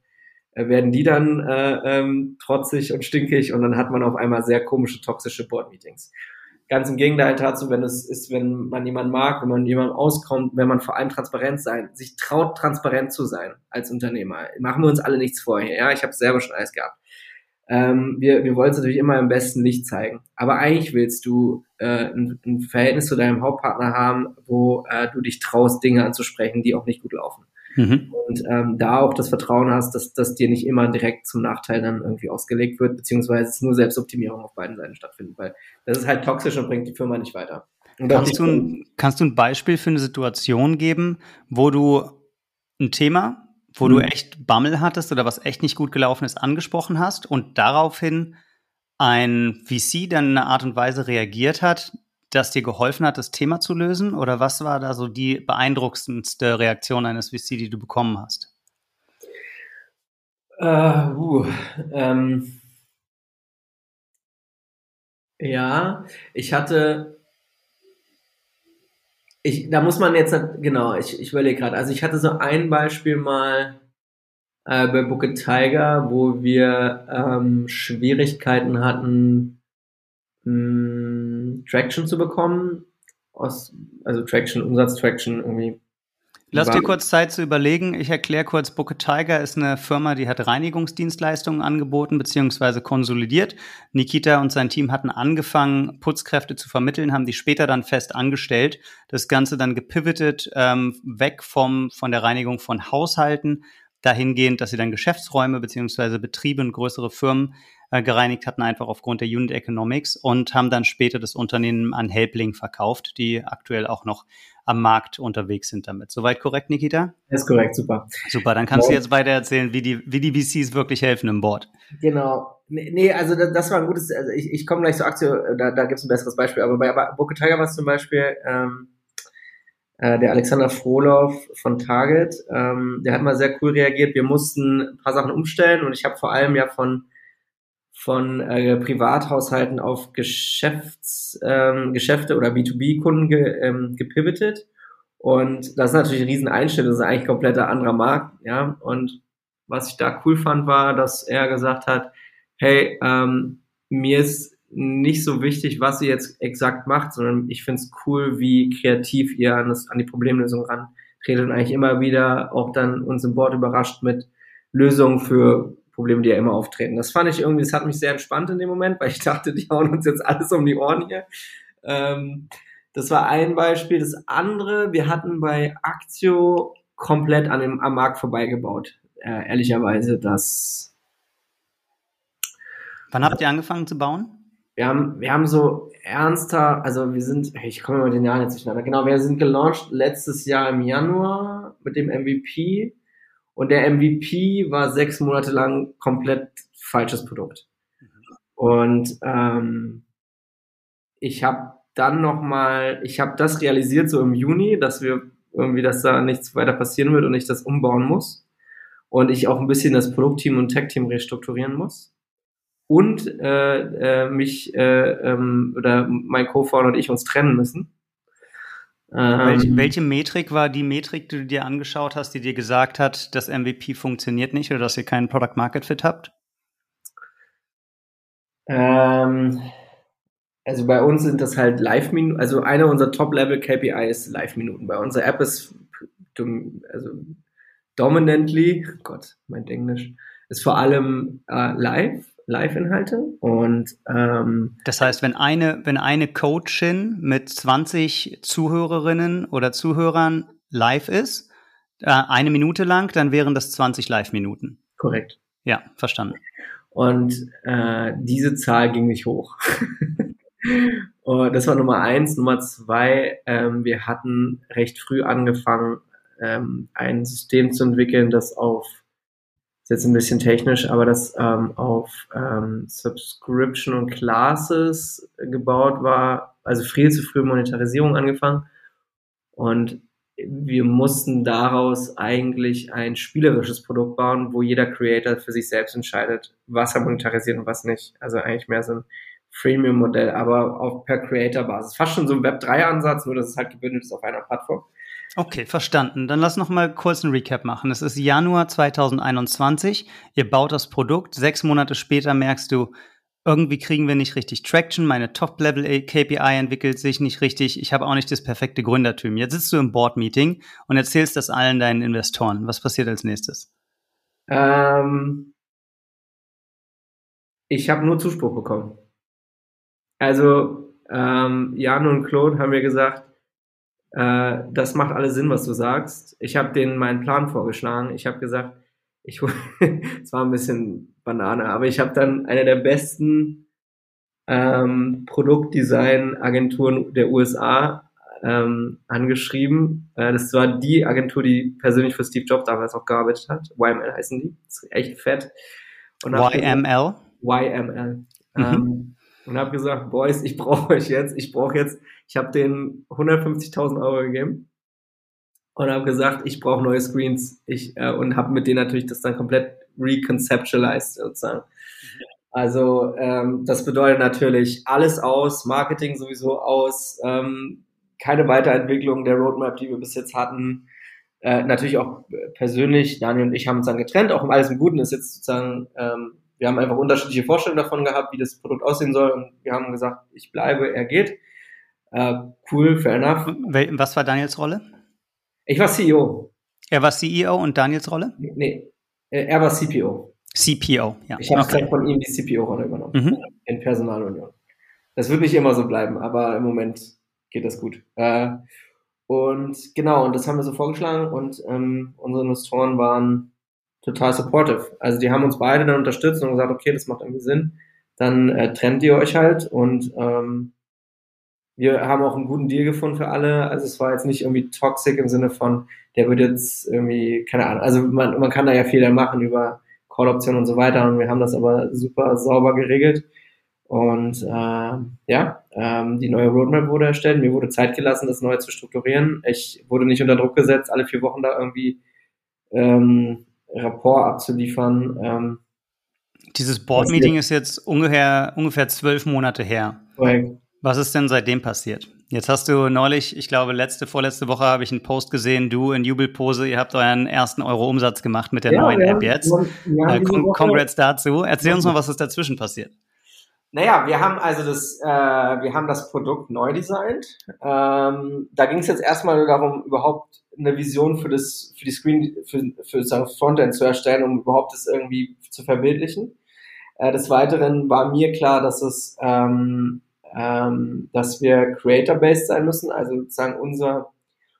äh, werden die dann äh, ähm, trotzig und stinkig und dann hat man auf einmal sehr komische, toxische Board-Meetings. Ganz im Gegenteil dazu, wenn es ist, wenn man jemanden mag, wenn man jemandem auskommt, wenn man vor allem transparent sein, sich traut, transparent zu sein als Unternehmer. Machen wir uns alle nichts vorher. Ja, ich habe selber schon alles gehabt. Ähm, wir, wir wollen es natürlich immer im besten Licht zeigen. Aber eigentlich willst du äh, ein, ein Verhältnis zu deinem Hauptpartner haben, wo äh, du dich traust, Dinge anzusprechen, die auch nicht gut laufen. Mhm. Und ähm, da auch das Vertrauen hast, dass das dir nicht immer direkt zum Nachteil dann irgendwie ausgelegt wird, beziehungsweise es nur Selbstoptimierung auf beiden Seiten stattfindet, weil das ist halt toxisch und bringt die Firma nicht weiter. Kannst du, ein, kannst du ein Beispiel für eine Situation geben, wo du ein Thema, wo mhm. du echt Bammel hattest oder was echt nicht gut gelaufen ist, angesprochen hast und daraufhin ein VC dann in einer Art und Weise reagiert hat, das dir geholfen hat, das Thema zu lösen? Oder was war da so die beeindruckendste Reaktion eines VC, die du bekommen hast? Uh, uh, ähm, ja, ich hatte ich, da muss man jetzt, genau, ich, ich überlege gerade, also ich hatte so ein Beispiel mal äh, bei Booker Tiger, wo wir ähm, Schwierigkeiten hatten, mh, hm, Traction zu bekommen, aus, also Traction, Umsatztraction irgendwie Lass dir kurz Zeit zu überlegen. Ich erkläre kurz, Booker Tiger ist eine Firma, die hat Reinigungsdienstleistungen angeboten bzw. konsolidiert. Nikita und sein Team hatten angefangen, Putzkräfte zu vermitteln, haben die später dann fest angestellt. Das Ganze dann gepivotet, ähm, weg vom, von der Reinigung von Haushalten, dahingehend, dass sie dann Geschäftsräume bzw. Betriebe und größere Firmen äh, gereinigt hatten, einfach aufgrund der Unit Economics und haben dann später das Unternehmen an Helpling verkauft, die aktuell auch noch am Markt unterwegs sind damit. Soweit korrekt, Nikita? Das ist korrekt, super. Super, dann kannst ja. du jetzt weiter erzählen, wie die, wie die VCs wirklich helfen im Board. Genau. Nee, also das war ein gutes, also ich, ich komme gleich zur Aktie, da, da gibt es ein besseres Beispiel, aber bei Booker Tiger war es zum Beispiel, ähm, äh, der Alexander Frohloff von Target, ähm, der hat mal sehr cool reagiert. Wir mussten ein paar Sachen umstellen und ich habe vor allem ja von von äh, Privathaushalten auf Geschäfts, ähm, Geschäfte oder B2B-Kunden ge, ähm, gepivotet. Und das ist natürlich ein riesen Einschnitt, das ist eigentlich ein kompletter anderer Markt, ja. Und was ich da cool fand, war, dass er gesagt hat, hey, ähm, mir ist nicht so wichtig, was ihr jetzt exakt macht, sondern ich finde es cool, wie kreativ ihr an, das, an die Problemlösung rantretet und eigentlich immer wieder auch dann uns im Board überrascht mit Lösungen für Probleme, die ja immer auftreten. Das fand ich irgendwie, das hat mich sehr entspannt in dem Moment, weil ich dachte, die hauen uns jetzt alles um die Ohren hier. Ähm, das war ein Beispiel. Das andere, wir hatten bei Aktio komplett an dem, am Markt vorbeigebaut. Äh, ehrlicherweise, das. Wann habt ihr angefangen zu bauen? Wir haben, wir haben so ernster, also wir sind, ich komme mit den Jahren jetzt durcheinander. Genau, wir sind gelauncht letztes Jahr im Januar mit dem MVP und der MVP war sechs Monate lang komplett falsches Produkt. Und ähm, ich habe dann noch mal, ich habe das realisiert so im Juni, dass wir irgendwie, dass da nichts weiter passieren wird und ich das umbauen muss und ich auch ein bisschen das Produktteam und Tech-Team restrukturieren muss und äh, äh, mich äh, ähm, oder mein Co-Founder und ich uns trennen müssen. Welche, ähm, welche, Metrik war die Metrik, die du dir angeschaut hast, die dir gesagt hat, das MVP funktioniert nicht oder dass ihr keinen Product Market Fit habt? Ähm, also bei uns sind das halt Live-Minuten, also einer unserer Top-Level-KPI ist Live-Minuten. Bei unserer App ist also dominantly, Gott, mein Englisch, ist vor allem äh, live Live-Inhalte. Und ähm, das heißt, wenn eine, wenn eine Coachin mit 20 Zuhörerinnen oder Zuhörern live ist, äh, eine Minute lang, dann wären das 20 Live-Minuten. Korrekt. Ja, verstanden. Und äh, diese Zahl ging nicht hoch. Das war Nummer eins. Nummer zwei, ähm, wir hatten recht früh angefangen, ähm, ein System zu entwickeln, das auf ist jetzt ein bisschen technisch, aber das ähm, auf ähm, Subscription und Classes gebaut war, also viel zu früh Monetarisierung angefangen. Und wir mussten daraus eigentlich ein spielerisches Produkt bauen, wo jeder Creator für sich selbst entscheidet, was er monetarisiert und was nicht. Also eigentlich mehr so ein Freemium-Modell, aber auf per Creator-Basis. Fast schon so ein Web3-Ansatz, nur dass es halt gebündelt ist auf einer Plattform. Okay, verstanden. Dann lass noch mal kurz einen Recap machen. Es ist Januar 2021. Ihr baut das Produkt. Sechs Monate später merkst du, irgendwie kriegen wir nicht richtig Traction. Meine Top-Level-KPI entwickelt sich nicht richtig. Ich habe auch nicht das perfekte Gründerteam. Jetzt sitzt du im Board-Meeting und erzählst das allen deinen Investoren. Was passiert als nächstes? Ähm, ich habe nur Zuspruch bekommen. Also ähm, Jan und Claude haben mir gesagt, äh, das macht alles Sinn, was du sagst. Ich habe denen meinen Plan vorgeschlagen. Ich habe gesagt, ich es war ein bisschen Banane, aber ich habe dann eine der besten ähm, Produktdesign-Agenturen der USA ähm, angeschrieben. Äh, das war die Agentur, die persönlich für Steve Jobs damals auch gearbeitet hat. YML heißen die. Das ist echt fett. YML? YML. Mhm. Ähm, und habe gesagt, Boys, ich brauche euch jetzt, ich brauche jetzt, ich habe denen 150.000 Euro gegeben und habe gesagt, ich brauche neue Screens. Ich äh, und habe mit denen natürlich das dann komplett reconceptualized sozusagen. Also ähm, das bedeutet natürlich alles aus, Marketing sowieso aus, ähm, keine Weiterentwicklung der Roadmap, die wir bis jetzt hatten. Äh, natürlich auch persönlich, Daniel und ich haben uns dann getrennt, auch im Alles im Guten ist jetzt sozusagen, ähm, wir haben einfach unterschiedliche Vorstellungen davon gehabt, wie das Produkt aussehen soll und wir haben gesagt, ich bleibe, er geht. Äh, cool, fair enough. Was war Daniels Rolle? Ich war CEO. Er war CEO und Daniels Rolle? Nee, er war CPO. CPO, ja. Ich habe okay. von ihm die CPO-Rolle übernommen. Mhm. In Personalunion. Das wird nicht immer so bleiben, aber im Moment geht das gut. Äh, und genau, und das haben wir so vorgeschlagen und ähm, unsere Investoren waren total supportive. Also die haben uns beide dann unterstützt und gesagt, okay, das macht irgendwie Sinn. Dann äh, trennt ihr euch halt und ähm, wir haben auch einen guten Deal gefunden für alle. Also es war jetzt nicht irgendwie toxic im Sinne von, der wird jetzt irgendwie, keine Ahnung, also man, man kann da ja viel machen über Call-Optionen und so weiter und wir haben das aber super sauber geregelt. Und äh, ja, ähm, die neue Roadmap wurde erstellt. Mir wurde Zeit gelassen, das neu zu strukturieren. Ich wurde nicht unter Druck gesetzt, alle vier Wochen da irgendwie ähm, Rapport abzuliefern. Ähm, Dieses Board-Meeting ist jetzt ungefähr, ungefähr zwölf Monate her. Correct. Was ist denn seitdem passiert? Jetzt hast du neulich, ich glaube, letzte, vorletzte Woche habe ich einen Post gesehen, du in Jubelpose, ihr habt euren ersten Euro-Umsatz gemacht mit der ja, neuen App jetzt. Äh, congrats dazu. Erzähl uns mal, was ist dazwischen passiert. Naja, wir haben also das, äh, wir haben das Produkt neu designt. Ähm, da ging es jetzt erstmal darum, überhaupt eine Vision für das, für die Screen, für, für das Frontend zu erstellen, um überhaupt das irgendwie zu verbildlichen. Äh, des Weiteren war mir klar, dass es ähm, ähm, dass wir creator-based sein müssen. Also sozusagen unser,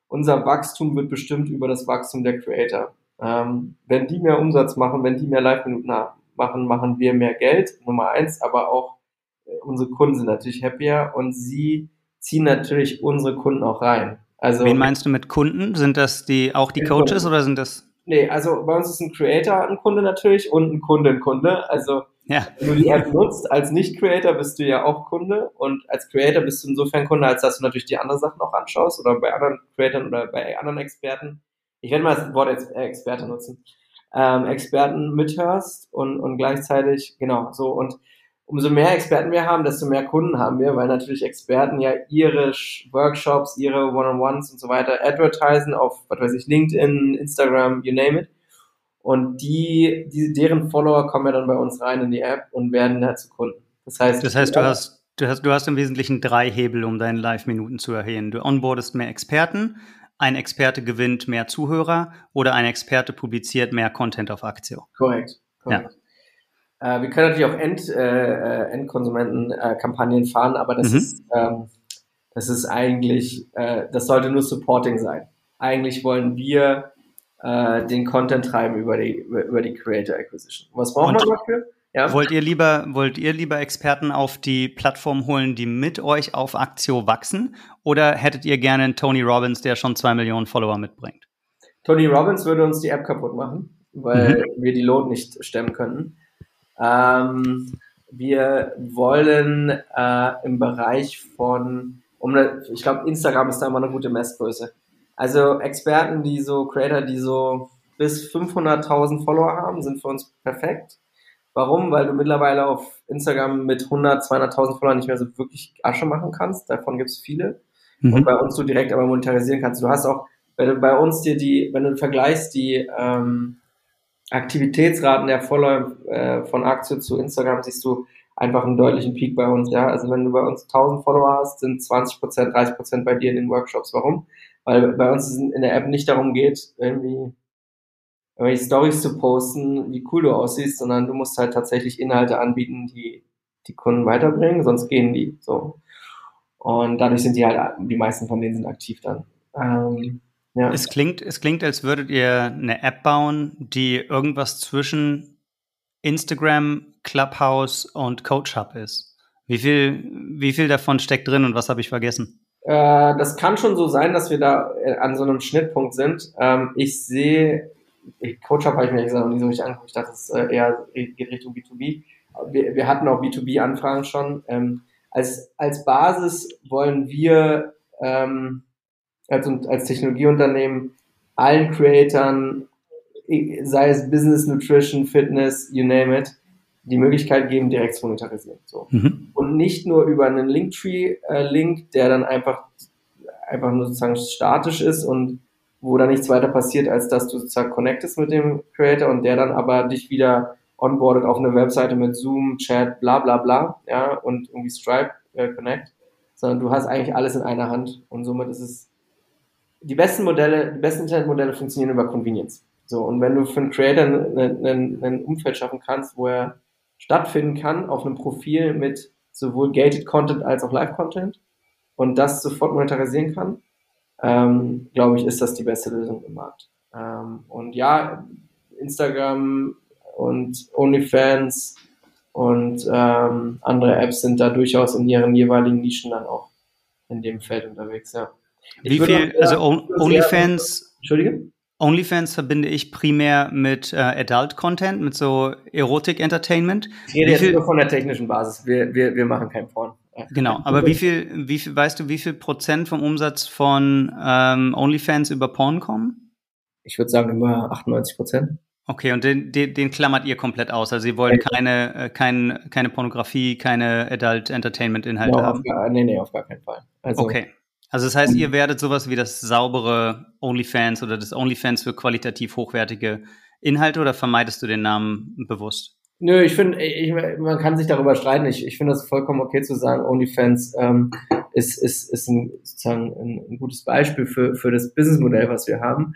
unser Wachstum wird bestimmt über das Wachstum der Creator. Ähm, wenn die mehr Umsatz machen, wenn die mehr Live-Minuten machen, machen wir mehr Geld, Nummer eins, aber auch unsere Kunden sind natürlich happier und sie ziehen natürlich unsere Kunden auch rein. Also, Wen meinst du mit Kunden? Sind das die auch die Coaches oder sind das? Nee, also bei uns ist ein Creator ein Kunde natürlich und ein Kunde ein Kunde. Also ja. Wenn du die App nutzt, als Nicht-Creator bist du ja auch Kunde und als Creator bist du insofern Kunde, als dass du natürlich die anderen Sachen auch anschaust oder bei anderen Creatoren oder bei anderen Experten. Ich werde mal das Wort äh, Experte nutzen. Ähm, Experten mithörst und, und gleichzeitig, genau, so und umso mehr Experten wir haben, desto mehr Kunden haben wir, weil natürlich Experten ja ihre Workshops, ihre One-on-Ones und so weiter advertisen auf, was weiß ich, LinkedIn, Instagram, you name it. Und die, die, deren Follower kommen ja dann bei uns rein in die App und werden da zu Kunden. Das heißt, das heißt, du hast, du hast, du hast im Wesentlichen drei Hebel, um deine Live-Minuten zu erhöhen. Du onboardest mehr Experten, ein Experte gewinnt mehr Zuhörer oder ein Experte publiziert mehr Content auf Aktio. Korrekt. korrekt. Ja. Äh, wir können natürlich auch End, äh, äh Endkonsumenten-Kampagnen äh, fahren, aber das mhm. ist, ähm, das ist eigentlich, äh, das sollte nur Supporting sein. Eigentlich wollen wir äh, den Content treiben über die, über die Creator Acquisition. Was brauchen wir dafür? Ja. Wollt ihr lieber, wollt ihr lieber Experten auf die Plattform holen, die mit euch auf Aktio wachsen? Oder hättet ihr gerne einen Tony Robbins, der schon zwei Millionen Follower mitbringt? Tony Robbins würde uns die App kaputt machen, weil mhm. wir die Load nicht stemmen könnten. Ähm, wir wollen äh, im Bereich von, um, ich glaube, Instagram ist da immer eine gute Messgröße. Also Experten, die so, Creator, die so bis 500.000 Follower haben, sind für uns perfekt. Warum? Weil du mittlerweile auf Instagram mit 100, 200.000 Followern nicht mehr so wirklich Asche machen kannst. Davon gibt es viele. Mhm. Und bei uns du direkt aber monetarisieren kannst. Du hast auch, wenn du bei uns dir die, wenn du vergleichst die ähm, Aktivitätsraten der Follower äh, von Aktio zu Instagram, siehst du einfach einen deutlichen Peak bei uns. Ja, also wenn du bei uns 1000 Follower hast, sind 20 Prozent, 30 Prozent bei dir in den Workshops. Warum? weil bei uns in der App nicht darum geht, irgendwie irgendwelche Stories zu posten, wie cool du aussiehst, sondern du musst halt tatsächlich Inhalte anbieten, die die Kunden weiterbringen, sonst gehen die so. Und dadurch sind die halt, die meisten von denen sind aktiv dann. Ähm, ja. Es klingt, es klingt, als würdet ihr eine App bauen, die irgendwas zwischen Instagram, Clubhouse und Coach Hub ist. Wie viel, wie viel davon steckt drin und was habe ich vergessen? Äh, das kann schon so sein, dass wir da äh, an so einem Schnittpunkt sind. Ähm, ich sehe, Coach Hub habe ich mir gesagt noch nie so richtig angeguckt. Ich dachte, es äh, eher geht Richtung B2B. Wir, wir hatten auch B2B-Anfragen schon. Ähm, als, als Basis wollen wir ähm, als, als Technologieunternehmen allen Creatoren, sei es Business, Nutrition, Fitness, you name it, die Möglichkeit geben, direkt zu monetarisieren. So. Mhm. Und nicht nur über einen Linktree-Link, äh, der dann einfach, einfach nur sozusagen statisch ist und wo dann nichts weiter passiert, als dass du sozusagen connectest mit dem Creator und der dann aber dich wieder onboardet auf eine Webseite mit Zoom, Chat, bla bla bla, ja, und irgendwie Stripe äh, Connect, sondern du hast eigentlich alles in einer Hand und somit ist es die besten Modelle, die besten Internetmodelle funktionieren über Convenience. So, und wenn du für einen Creator ein Umfeld schaffen kannst, wo er stattfinden kann auf einem Profil mit sowohl gated Content als auch Live Content und das sofort monetarisieren kann, ähm, glaube ich, ist das die beste Lösung im Markt. Ähm, und ja, Instagram und OnlyFans und ähm, andere Apps sind da durchaus in ihren jeweiligen Nischen dann auch in dem Feld unterwegs, ja. Wie viel, also OnlyFans, Entschuldige? OnlyFans verbinde ich primär mit äh, Adult Content, mit so Erotik Entertainment. Ich rede jetzt nur von der technischen Basis. Wir, wir, wir machen kein Porn. Genau, aber wie viel, wie viel, weißt du, wie viel Prozent vom Umsatz von ähm, OnlyFans über Porn kommen? Ich würde sagen immer 98 Prozent. Okay, und den, den, den klammert ihr komplett aus. Also ihr wollt keine, äh, kein, keine Pornografie, keine Adult Entertainment Inhalte no, haben. Gar, nee, nee, auf gar keinen Fall. Also, okay. Also das heißt, ihr werdet sowas wie das saubere OnlyFans oder das OnlyFans für qualitativ hochwertige Inhalte oder vermeidest du den Namen bewusst? Nö, ich finde, man kann sich darüber streiten. Ich, ich finde das vollkommen okay zu sagen, OnlyFans ähm, ist, ist, ist ein, sozusagen ein, ein gutes Beispiel für, für das Businessmodell, was wir haben.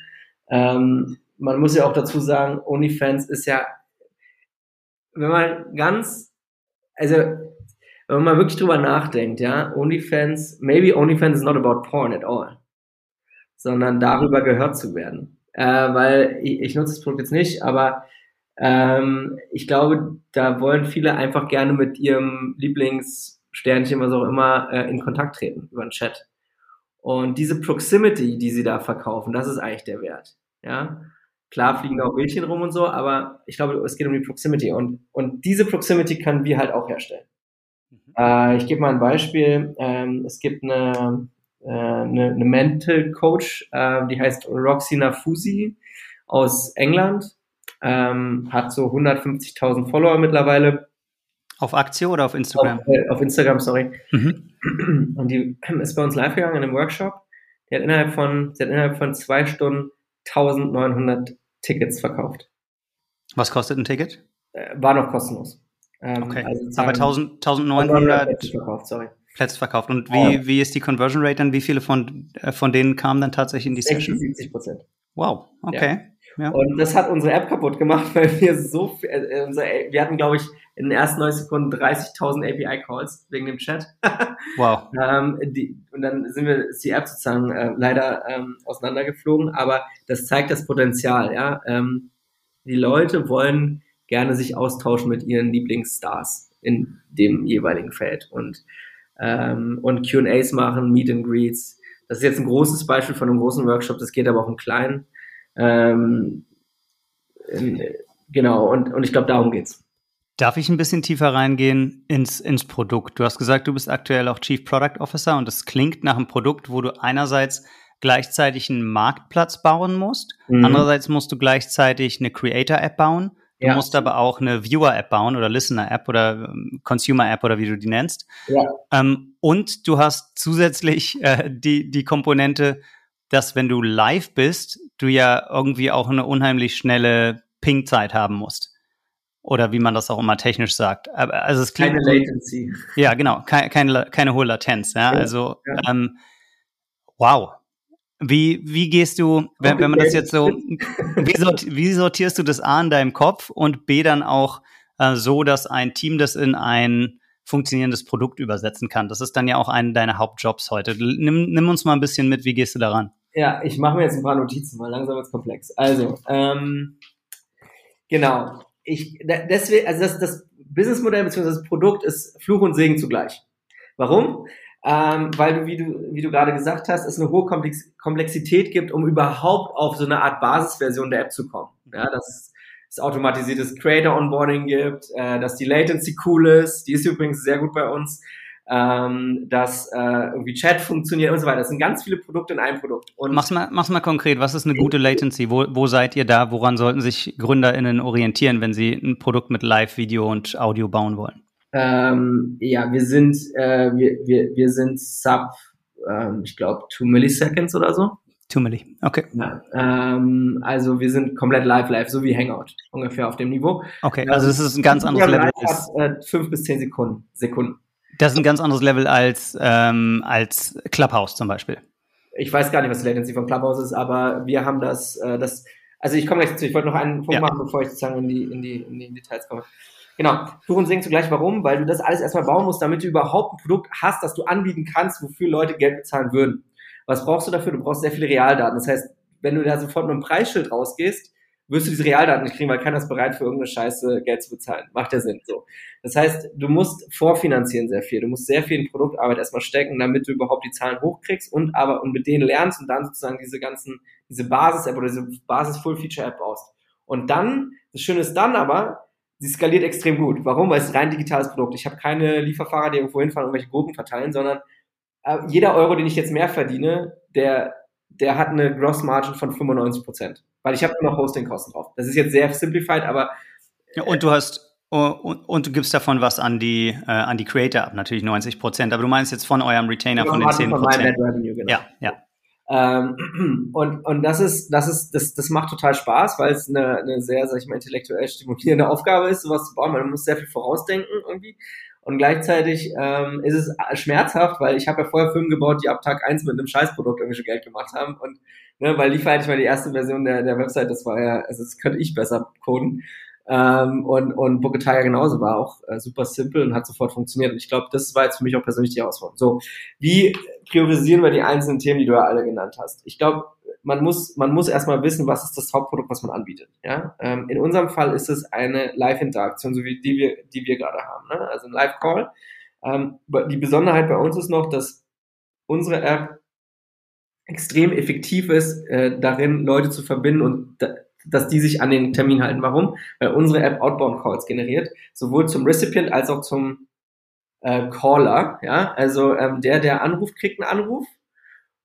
Ähm, man muss ja auch dazu sagen, OnlyFans ist ja, wenn man ganz, also wenn man wirklich drüber nachdenkt, ja, OnlyFans, maybe OnlyFans is not about porn at all, sondern darüber gehört zu werden. Äh, weil ich, ich nutze das Produkt jetzt nicht, aber ähm, ich glaube, da wollen viele einfach gerne mit ihrem Lieblingssternchen, was auch immer, äh, in Kontakt treten über den Chat. Und diese Proximity, die sie da verkaufen, das ist eigentlich der Wert. Ja, klar fliegen da auch Bildchen rum und so, aber ich glaube, es geht um die Proximity und und diese Proximity können wir halt auch herstellen. Äh, ich gebe mal ein Beispiel. Ähm, es gibt eine, äh, eine, eine Mental Coach, äh, die heißt Roxina Fusi aus England. Ähm, hat so 150.000 Follower mittlerweile. Auf Aktie oder auf Instagram? Auf, äh, auf Instagram, sorry. Mhm. Und die ist bei uns live gegangen in einem Workshop. Die hat innerhalb von, sie hat innerhalb von zwei Stunden 1900 Tickets verkauft. Was kostet ein Ticket? Äh, war noch kostenlos. Ähm, okay. Also Aber 1000, 1900 Plätze verkauft, sorry. Plätze verkauft. Und wie, ja. wie ist die Conversion Rate dann? Wie viele von, äh, von denen kamen dann tatsächlich in die 60, Session? 70 Prozent. Wow, okay. Ja. Ja. Und das hat unsere App kaputt gemacht, weil wir so viel, äh, unser, wir hatten, glaube ich, in den ersten 90 Sekunden 30.000 API-Calls wegen dem Chat. wow. ähm, die, und dann sind wir, ist die App sozusagen äh, leider ähm, auseinandergeflogen, aber das zeigt das Potenzial, ja. Ähm, die Leute wollen gerne sich austauschen mit ihren Lieblingsstars in dem jeweiligen Feld und, ähm, und QAs machen, Meet and Greets. Das ist jetzt ein großes Beispiel von einem großen Workshop, das geht aber auch im Kleinen. Ähm, genau, und, und ich glaube, darum geht's. Darf ich ein bisschen tiefer reingehen ins, ins Produkt? Du hast gesagt, du bist aktuell auch Chief Product Officer und das klingt nach einem Produkt, wo du einerseits gleichzeitig einen Marktplatz bauen musst, mhm. andererseits musst du gleichzeitig eine Creator-App bauen Du ja. musst aber auch eine Viewer-App bauen oder Listener-App oder ähm, Consumer-App oder wie du die nennst. Ja. Ähm, und du hast zusätzlich äh, die, die Komponente, dass wenn du live bist, du ja irgendwie auch eine unheimlich schnelle Ping-Zeit haben musst. Oder wie man das auch immer technisch sagt. Also es klingt, keine Latency. Ja, genau. Keine, keine, keine hohe Latenz. Ja? ja also, ja. Ähm, wow. Wie, wie gehst du, wenn, wenn man das jetzt so, wie, sort, wie, sortierst du das A in deinem Kopf und B dann auch äh, so, dass ein Team das in ein funktionierendes Produkt übersetzen kann? Das ist dann ja auch einer deiner Hauptjobs heute. Nimm, nimm uns mal ein bisschen mit, wie gehst du daran? Ja, ich mache mir jetzt ein paar Notizen, weil langsam wird's komplex. Also, ähm, genau. Ich, deswegen, also das, das Businessmodell bzw. das Produkt ist Fluch und Segen zugleich. Warum? Ähm, weil du, wie du, wie du gerade gesagt hast, es eine hohe Komplex Komplexität gibt, um überhaupt auf so eine Art Basisversion der App zu kommen. Ja, dass es automatisiertes Creator Onboarding gibt, äh, dass die Latency cool ist, die ist übrigens sehr gut bei uns, ähm, dass äh, irgendwie Chat funktioniert und so weiter. Das sind ganz viele Produkte in einem Produkt. Und mach's mal, mach's mal konkret. Was ist eine gute Latency? Wo, wo seid ihr da? Woran sollten sich GründerInnen orientieren, wenn sie ein Produkt mit Live, Video und Audio bauen wollen? Ähm, ja, wir sind, äh, wir, wir, wir sind sub, ähm, ich glaube, 2 Milliseconds oder so. 2 Milli, okay. Ja, ähm, also wir sind komplett live, live, so wie Hangout, ungefähr auf dem Niveau. Okay, also es ist ein ganz anderes Level. Hat, äh, fünf bis zehn Sekunden. Sekunden. Das ist ein ganz anderes Level als, ähm, als Clubhouse zum Beispiel. Ich weiß gar nicht, was die Latency von Clubhouse ist, aber wir haben das, äh, das also ich komme gleich zu, ich wollte noch einen Punkt ja. machen, bevor ich sozusagen in die, in die, in die Details komme. Genau, Fluch und Singen zugleich. Warum? Weil du das alles erstmal bauen musst, damit du überhaupt ein Produkt hast, das du anbieten kannst, wofür Leute Geld bezahlen würden. Was brauchst du dafür? Du brauchst sehr viele Realdaten. Das heißt, wenn du da sofort mit einem Preisschild rausgehst, wirst du diese Realdaten nicht kriegen, weil keiner ist bereit, für irgendeine Scheiße Geld zu bezahlen. Macht ja Sinn. So. Das heißt, du musst vorfinanzieren sehr viel. Du musst sehr viel in Produktarbeit erstmal stecken, damit du überhaupt die Zahlen hochkriegst und aber und mit denen lernst und dann sozusagen diese ganzen, diese Basis-App oder diese Basis-Full-Feature-App baust. Und dann, das Schöne ist dann aber, sie skaliert extrem gut. Warum? Weil es ist ein rein digitales Produkt. Ich habe keine Lieferfahrer, die irgendwo hinfahren und irgendwelche Gruppen verteilen, sondern äh, jeder Euro, den ich jetzt mehr verdiene, der, der hat eine Gross Margin von 95 Prozent. Weil ich habe nur noch Hostingkosten drauf. Das ist jetzt sehr simplified, aber. Ja, und du hast oh, und, und, du gibst davon was an die, äh, an die Creator ab, natürlich 90 Prozent. Aber du meinst jetzt von eurem Retainer von den 10 Prozent. Genau. Ja, ja. Ähm, und, und das ist, das ist, das, das macht total Spaß, weil es eine, eine sehr, sag ich mal, intellektuell stimulierende Aufgabe ist, sowas zu bauen. Man muss sehr viel vorausdenken irgendwie. Und gleichzeitig ähm, ist es schmerzhaft, weil ich habe ja vorher Firmen gebaut, die ab Tag eins mit einem Scheißprodukt irgendwie schon Geld gemacht haben. Und ne, weil Liefer hatte ich mal die erste Version der, der Website, das war ja, also das könnte ich besser coden. Ähm, und und Booketaya genauso war auch äh, super simpel und hat sofort funktioniert. Und ich glaube, das war jetzt für mich auch persönlich die Herausforderung. So, wie priorisieren wir die einzelnen Themen, die du ja alle genannt hast? Ich glaube, man muss, man muss erstmal wissen, was ist das Hauptprodukt, was man anbietet. Ja? Ähm, in unserem Fall ist es eine Live-Interaktion, so wie die wir, die wir gerade haben. Ne? Also ein Live-Call. Ähm, die Besonderheit bei uns ist noch, dass unsere App extrem effektiv ist, äh, darin Leute zu verbinden und da, dass die sich an den Termin halten. Warum? Weil unsere App Outbound Calls generiert, sowohl zum Recipient als auch zum äh, Caller. Ja, also ähm, der, der anruft, kriegt einen Anruf.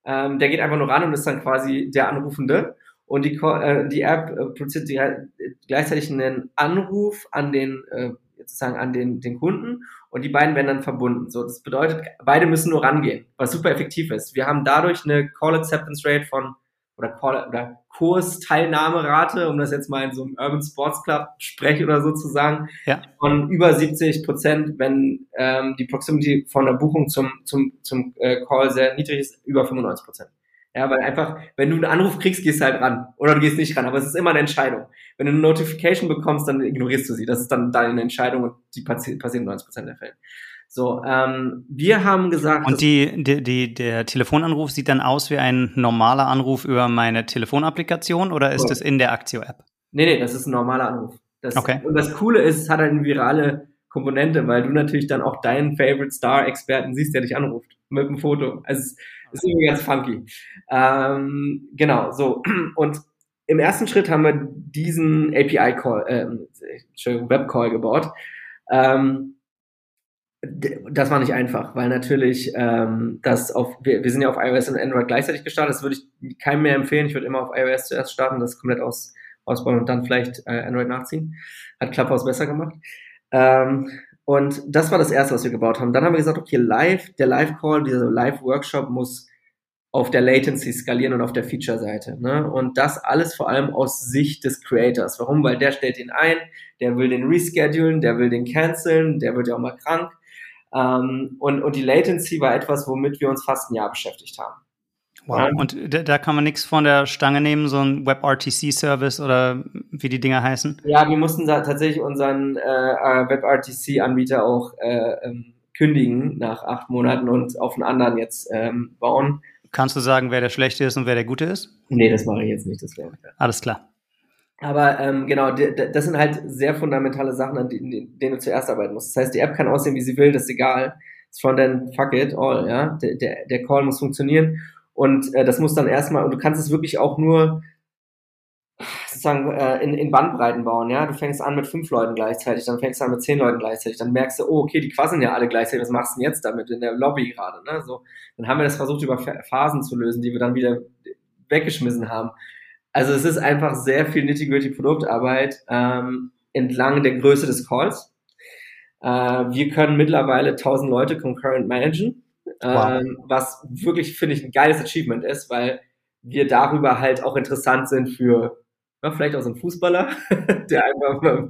Ähm, der geht einfach nur ran und ist dann quasi der Anrufende. Und die, äh, die App äh, produziert die, äh, gleichzeitig einen Anruf an den äh, sozusagen an den, den Kunden und die beiden werden dann verbunden. So, das bedeutet, beide müssen nur rangehen, was super effektiv ist. Wir haben dadurch eine Call Acceptance Rate von oder, Call, oder Kursteilnahmerate, um das jetzt mal in so einem Urban Sports Club Sprech oder so zu sagen, ja. von über 70 Prozent, wenn ähm, die Proximity von der Buchung zum, zum, zum äh, Call sehr niedrig ist, über 95 Prozent. Ja, weil einfach, wenn du einen Anruf kriegst, gehst du halt ran. Oder du gehst nicht ran, aber es ist immer eine Entscheidung. Wenn du eine Notification bekommst, dann ignorierst du sie. Das ist dann deine Entscheidung und die passiert in 90 Prozent der Fälle. So, ähm, wir haben gesagt. Und die, die, die, der Telefonanruf sieht dann aus wie ein normaler Anruf über meine Telefonapplikation oder ist oh. das in der Aktio-App? Nee, nee, das ist ein normaler Anruf. Das, okay. Und das Coole ist, es hat eine virale Komponente, weil du natürlich dann auch deinen Favorite Star-Experten siehst, der dich anruft. Mit einem Foto. Also, es ist irgendwie ganz funky. Ähm, genau, so. Und im ersten Schritt haben wir diesen API-Call, äh, Web-Call gebaut. Ähm, das war nicht einfach, weil natürlich ähm, das auf, wir, wir sind ja auf iOS und Android gleichzeitig gestartet, das würde ich keinem mehr empfehlen. Ich würde immer auf iOS zuerst starten, das komplett aus, ausbauen und dann vielleicht äh, Android nachziehen. Hat Clubhouse besser gemacht. Ähm, und das war das erste, was wir gebaut haben. Dann haben wir gesagt, okay, live, der Live-Call, dieser Live-Workshop muss auf der Latency skalieren und auf der Feature-Seite. Ne? Und das alles vor allem aus Sicht des Creators. Warum? Weil der stellt ihn ein, der will den reschedulen, der will den canceln, der wird ja auch mal krank. Ähm, und, und die Latency war etwas, womit wir uns fast ein Jahr beschäftigt haben. Wow. Ja. Und da, da, kann man nichts von der Stange nehmen, so ein WebRTC-Service oder wie die Dinger heißen? Ja, wir mussten da tatsächlich unseren äh, äh WebRTC-Anbieter auch äh, ähm, kündigen nach acht Monaten und auf einen anderen jetzt ähm, bauen. Kannst du sagen, wer der Schlechte ist und wer der Gute ist? Nee, das mache ich jetzt nicht, das wäre. Alles klar. Aber ähm, genau, das sind halt sehr fundamentale Sachen, an denen, denen du zuerst arbeiten musst. Das heißt, die App kann aussehen, wie sie will, das ist egal. Das Frontend, fuck it, all, ja. Der, der, der Call muss funktionieren. Und äh, das muss dann erstmal, und du kannst es wirklich auch nur sozusagen äh, in, in Bandbreiten bauen, ja. Du fängst an mit fünf Leuten gleichzeitig, dann fängst du an mit zehn Leuten gleichzeitig, dann merkst du, oh, okay, die quasseln ja alle gleichzeitig, was machst du denn jetzt damit in der Lobby gerade, ne? So, dann haben wir das versucht, über Phasen zu lösen, die wir dann wieder weggeschmissen haben. Also es ist einfach sehr viel nitty-gritty Produktarbeit ähm, entlang der Größe des Calls. Äh, wir können mittlerweile 1000 Leute concurrent managen, wow. ähm, was wirklich, finde ich, ein geiles Achievement ist, weil wir darüber halt auch interessant sind für ja, vielleicht auch so ein Fußballer, der einfach mal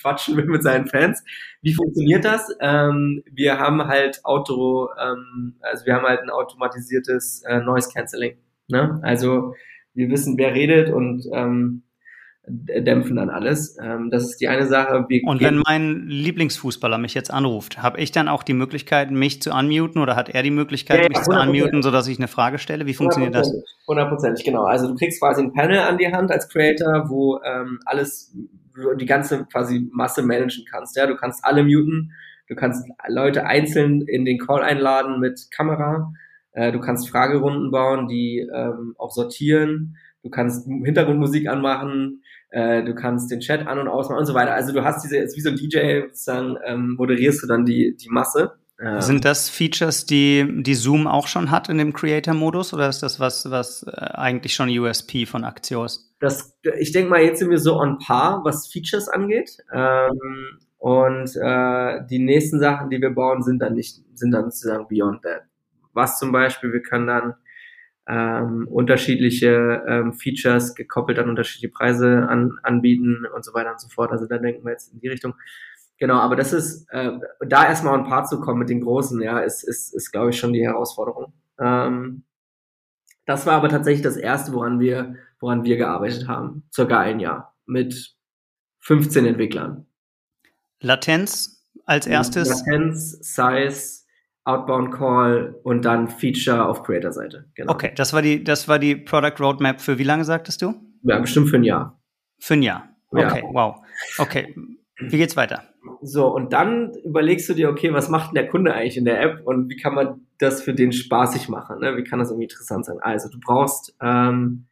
quatschen will mit seinen Fans. Wie funktioniert das? Ähm, wir haben halt Auto, ähm, also wir haben halt ein automatisiertes äh, Noise Cancelling. Ne? Also wir wissen, wer redet und ähm, dämpfen dann alles. Ähm, das ist die eine Sache. Wir und wenn mein Lieblingsfußballer mich jetzt anruft, habe ich dann auch die Möglichkeit, mich zu unmuten oder hat er die Möglichkeit, ja, mich zu unmuten, sodass ich eine Frage stelle? Wie funktioniert das? Hundertprozentig, genau. Also du kriegst quasi ein Panel an die Hand als Creator, wo ähm, alles, die ganze quasi Masse managen kannst. Ja, du kannst alle muten, du kannst Leute einzeln in den Call einladen mit Kamera, äh, du kannst Fragerunden bauen, die ähm, auch sortieren, du kannst Hintergrundmusik anmachen, äh, du kannst den Chat an- und ausmachen und so weiter. Also du hast diese, wie so ein DJ, sozusagen, ähm, moderierst du dann die, die Masse. Ähm. Sind das Features, die, die Zoom auch schon hat in dem Creator-Modus oder ist das was, was äh, eigentlich schon USP von Axios? Das, ich denke mal, jetzt sind wir so on par, was Features angeht. Ähm, und äh, die nächsten Sachen, die wir bauen, sind dann nicht, sind dann sozusagen beyond that. Was zum Beispiel, wir können dann ähm, unterschiedliche ähm, Features gekoppelt an unterschiedliche Preise an, anbieten und so weiter und so fort. Also da denken wir jetzt in die Richtung. Genau, aber das ist, äh, da erstmal ein Paar zu kommen mit den Großen, ja, ist, ist, ist glaube ich, schon die Herausforderung. Ähm, das war aber tatsächlich das erste, woran wir, woran wir gearbeitet haben, circa ein Jahr, mit 15 Entwicklern. Latenz als erstes? Latenz, Size, Outbound Call und dann Feature auf Creator-Seite. Genau. Okay, das war die, das war die Product Roadmap für wie lange sagtest du? Ja, bestimmt für ein Jahr. Für ein Jahr. Okay, ja. wow. Okay. Wie geht's weiter? So, und dann überlegst du dir, okay, was macht denn der Kunde eigentlich in der App und wie kann man das für den spaßig machen? Ne? Wie kann das irgendwie interessant sein? Also, du brauchst, ähm,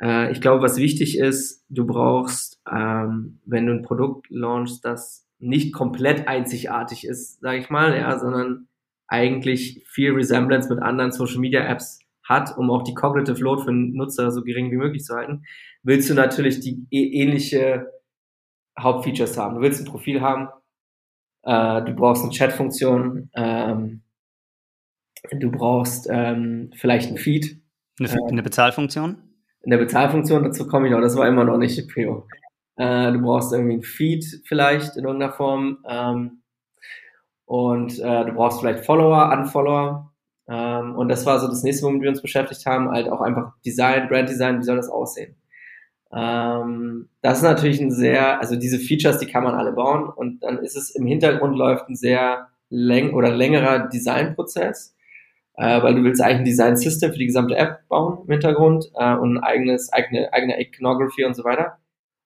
äh, ich glaube, was wichtig ist, du brauchst, ähm, wenn du ein Produkt launchst, das nicht komplett einzigartig ist, sage ich mal, ja, sondern eigentlich viel Resemblance mit anderen Social Media Apps hat, um auch die Cognitive Load für den Nutzer so gering wie möglich zu halten, willst du natürlich die ähnliche Hauptfeatures haben. Du willst ein Profil haben, äh, du brauchst eine Chat-Funktion, ähm, du brauchst ähm, vielleicht ein Feed. Eine, äh, eine Bezahlfunktion? Eine Bezahlfunktion, dazu komme ich noch, das war immer noch nicht die Prio. Äh, du brauchst irgendwie ein Feed vielleicht in irgendeiner Form. Ähm, und äh, du brauchst vielleicht Follower, Unfollower. Ähm, und das war so das nächste, womit wir uns beschäftigt haben, halt auch einfach Design, Brand Design, wie soll das aussehen? Ähm, das ist natürlich ein sehr, also diese Features, die kann man alle bauen und dann ist es im Hintergrund läuft ein sehr läng oder längerer Designprozess, äh, weil du willst eigentlich ein Design System für die gesamte App bauen im Hintergrund äh, und ein eigenes, eigene, eigene Iconography und so weiter,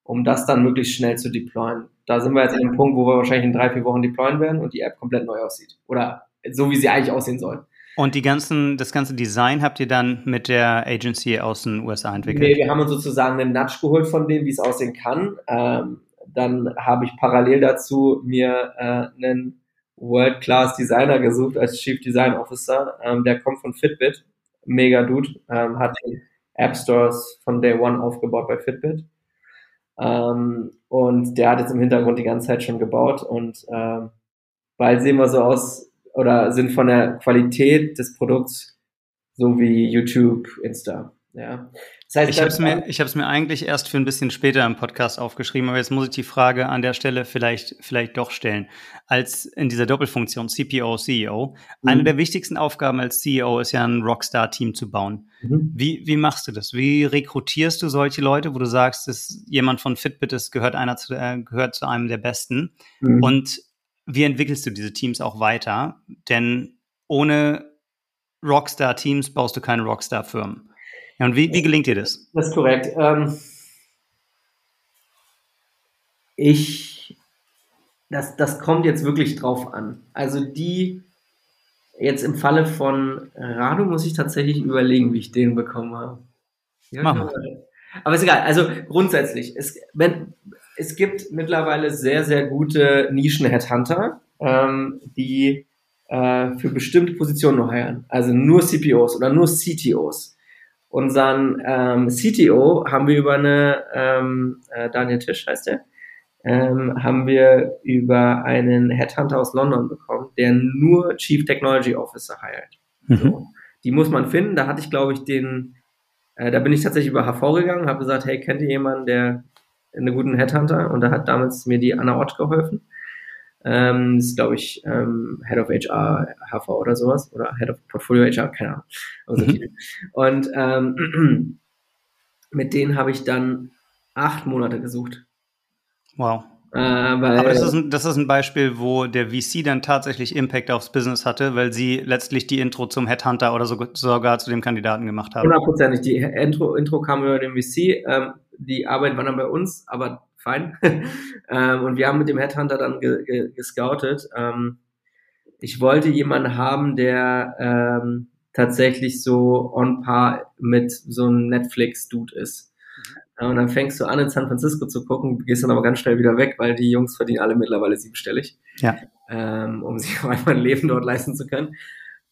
um das dann möglichst schnell zu deployen da sind wir jetzt an dem Punkt, wo wir wahrscheinlich in drei, vier Wochen deployen werden und die App komplett neu aussieht. Oder so, wie sie eigentlich aussehen soll. Und die ganzen, das ganze Design habt ihr dann mit der Agency aus den USA entwickelt? Nee, wir haben uns sozusagen einen Nudge geholt von denen, wie es aussehen kann. Ähm, dann habe ich parallel dazu mir äh, einen World-Class Designer gesucht als Chief Design Officer. Ähm, der kommt von Fitbit. Mega Dude. Ähm, hat App Stores von Day One aufgebaut bei Fitbit. Ähm, und der hat jetzt im Hintergrund die ganze Zeit schon gebaut und ähm, bald sehen wir so aus oder sind von der Qualität des Produkts so wie YouTube, Insta. Ja. Das heißt, ich habe es mir, ich habe es mir eigentlich erst für ein bisschen später im Podcast aufgeschrieben, aber jetzt muss ich die Frage an der Stelle vielleicht, vielleicht doch stellen. Als in dieser Doppelfunktion CPO, CEO, mhm. eine der wichtigsten Aufgaben als CEO ist ja ein Rockstar-Team zu bauen. Mhm. Wie, wie machst du das? Wie rekrutierst du solche Leute, wo du sagst, dass jemand von Fitbit ist, gehört einer zu, äh, gehört zu einem der besten? Mhm. Und wie entwickelst du diese Teams auch weiter? Denn ohne Rockstar-Teams baust du keine Rockstar-Firmen. Ja, und wie, wie gelingt dir das? Das ist korrekt. Ähm, ich, das, das kommt jetzt wirklich drauf an. Also die, jetzt im Falle von Rado muss ich tatsächlich überlegen, wie ich den bekommen habe. Ja, Mach mal. Aber ist egal. Also grundsätzlich, es, wenn, es gibt mittlerweile sehr, sehr gute Nischen-Headhunter, ähm, die äh, für bestimmte Positionen nur heiren. Also nur CPOs oder nur CTOs. Unseren ähm, CTO haben wir über eine, ähm, äh, Daniel Tisch heißt der, ähm, haben wir über einen Headhunter aus London bekommen, der nur Chief Technology Officer heilt. Mhm. So. Die muss man finden. Da hatte ich, glaube ich, den, äh, da bin ich tatsächlich über HV gegangen, habe gesagt, hey, kennt ihr jemanden, der einen guten Headhunter? Und da hat damals mir die Anna Ott geholfen. Ähm, das ist, glaube ich, ähm, Head of HR, HV oder sowas. Oder Head of Portfolio HR, keine Ahnung. Also mhm. Und ähm, mit denen habe ich dann acht Monate gesucht. Wow. Äh, Aber das ist, ein, das ist ein Beispiel, wo der VC dann tatsächlich Impact aufs Business hatte, weil sie letztlich die Intro zum Headhunter oder so, sogar zu dem Kandidaten gemacht haben. Hundertprozentig. Die Intro, Intro kam über den VC. Ähm, die Arbeit war dann bei uns, aber fein. ähm, und wir haben mit dem Headhunter dann ge, ge, gescoutet. Ähm, ich wollte jemanden haben, der ähm, tatsächlich so on par mit so einem Netflix-Dude ist. Mhm. Und dann fängst du an, in San Francisco zu gucken, gehst dann aber ganz schnell wieder weg, weil die Jungs verdienen alle mittlerweile siebenstellig, ja. ähm, um sich auch einmal ein Leben dort leisten zu können.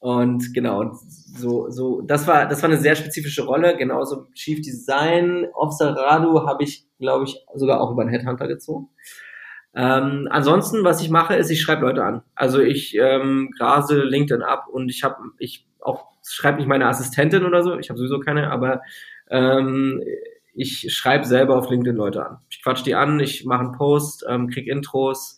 Und genau, so, so, das war, das war eine sehr spezifische Rolle. Genauso Chief Design Officer Radu habe ich, glaube ich, sogar auch über einen Headhunter gezogen. Ähm, ansonsten, was ich mache, ist, ich schreibe Leute an. Also ich ähm, grase LinkedIn ab und ich habe, ich auch schreibe nicht meine Assistentin oder so, ich habe sowieso keine, aber ähm, ich schreibe selber auf LinkedIn Leute an. Ich quatsch die an, ich mache einen Post, ähm, krieg Intros,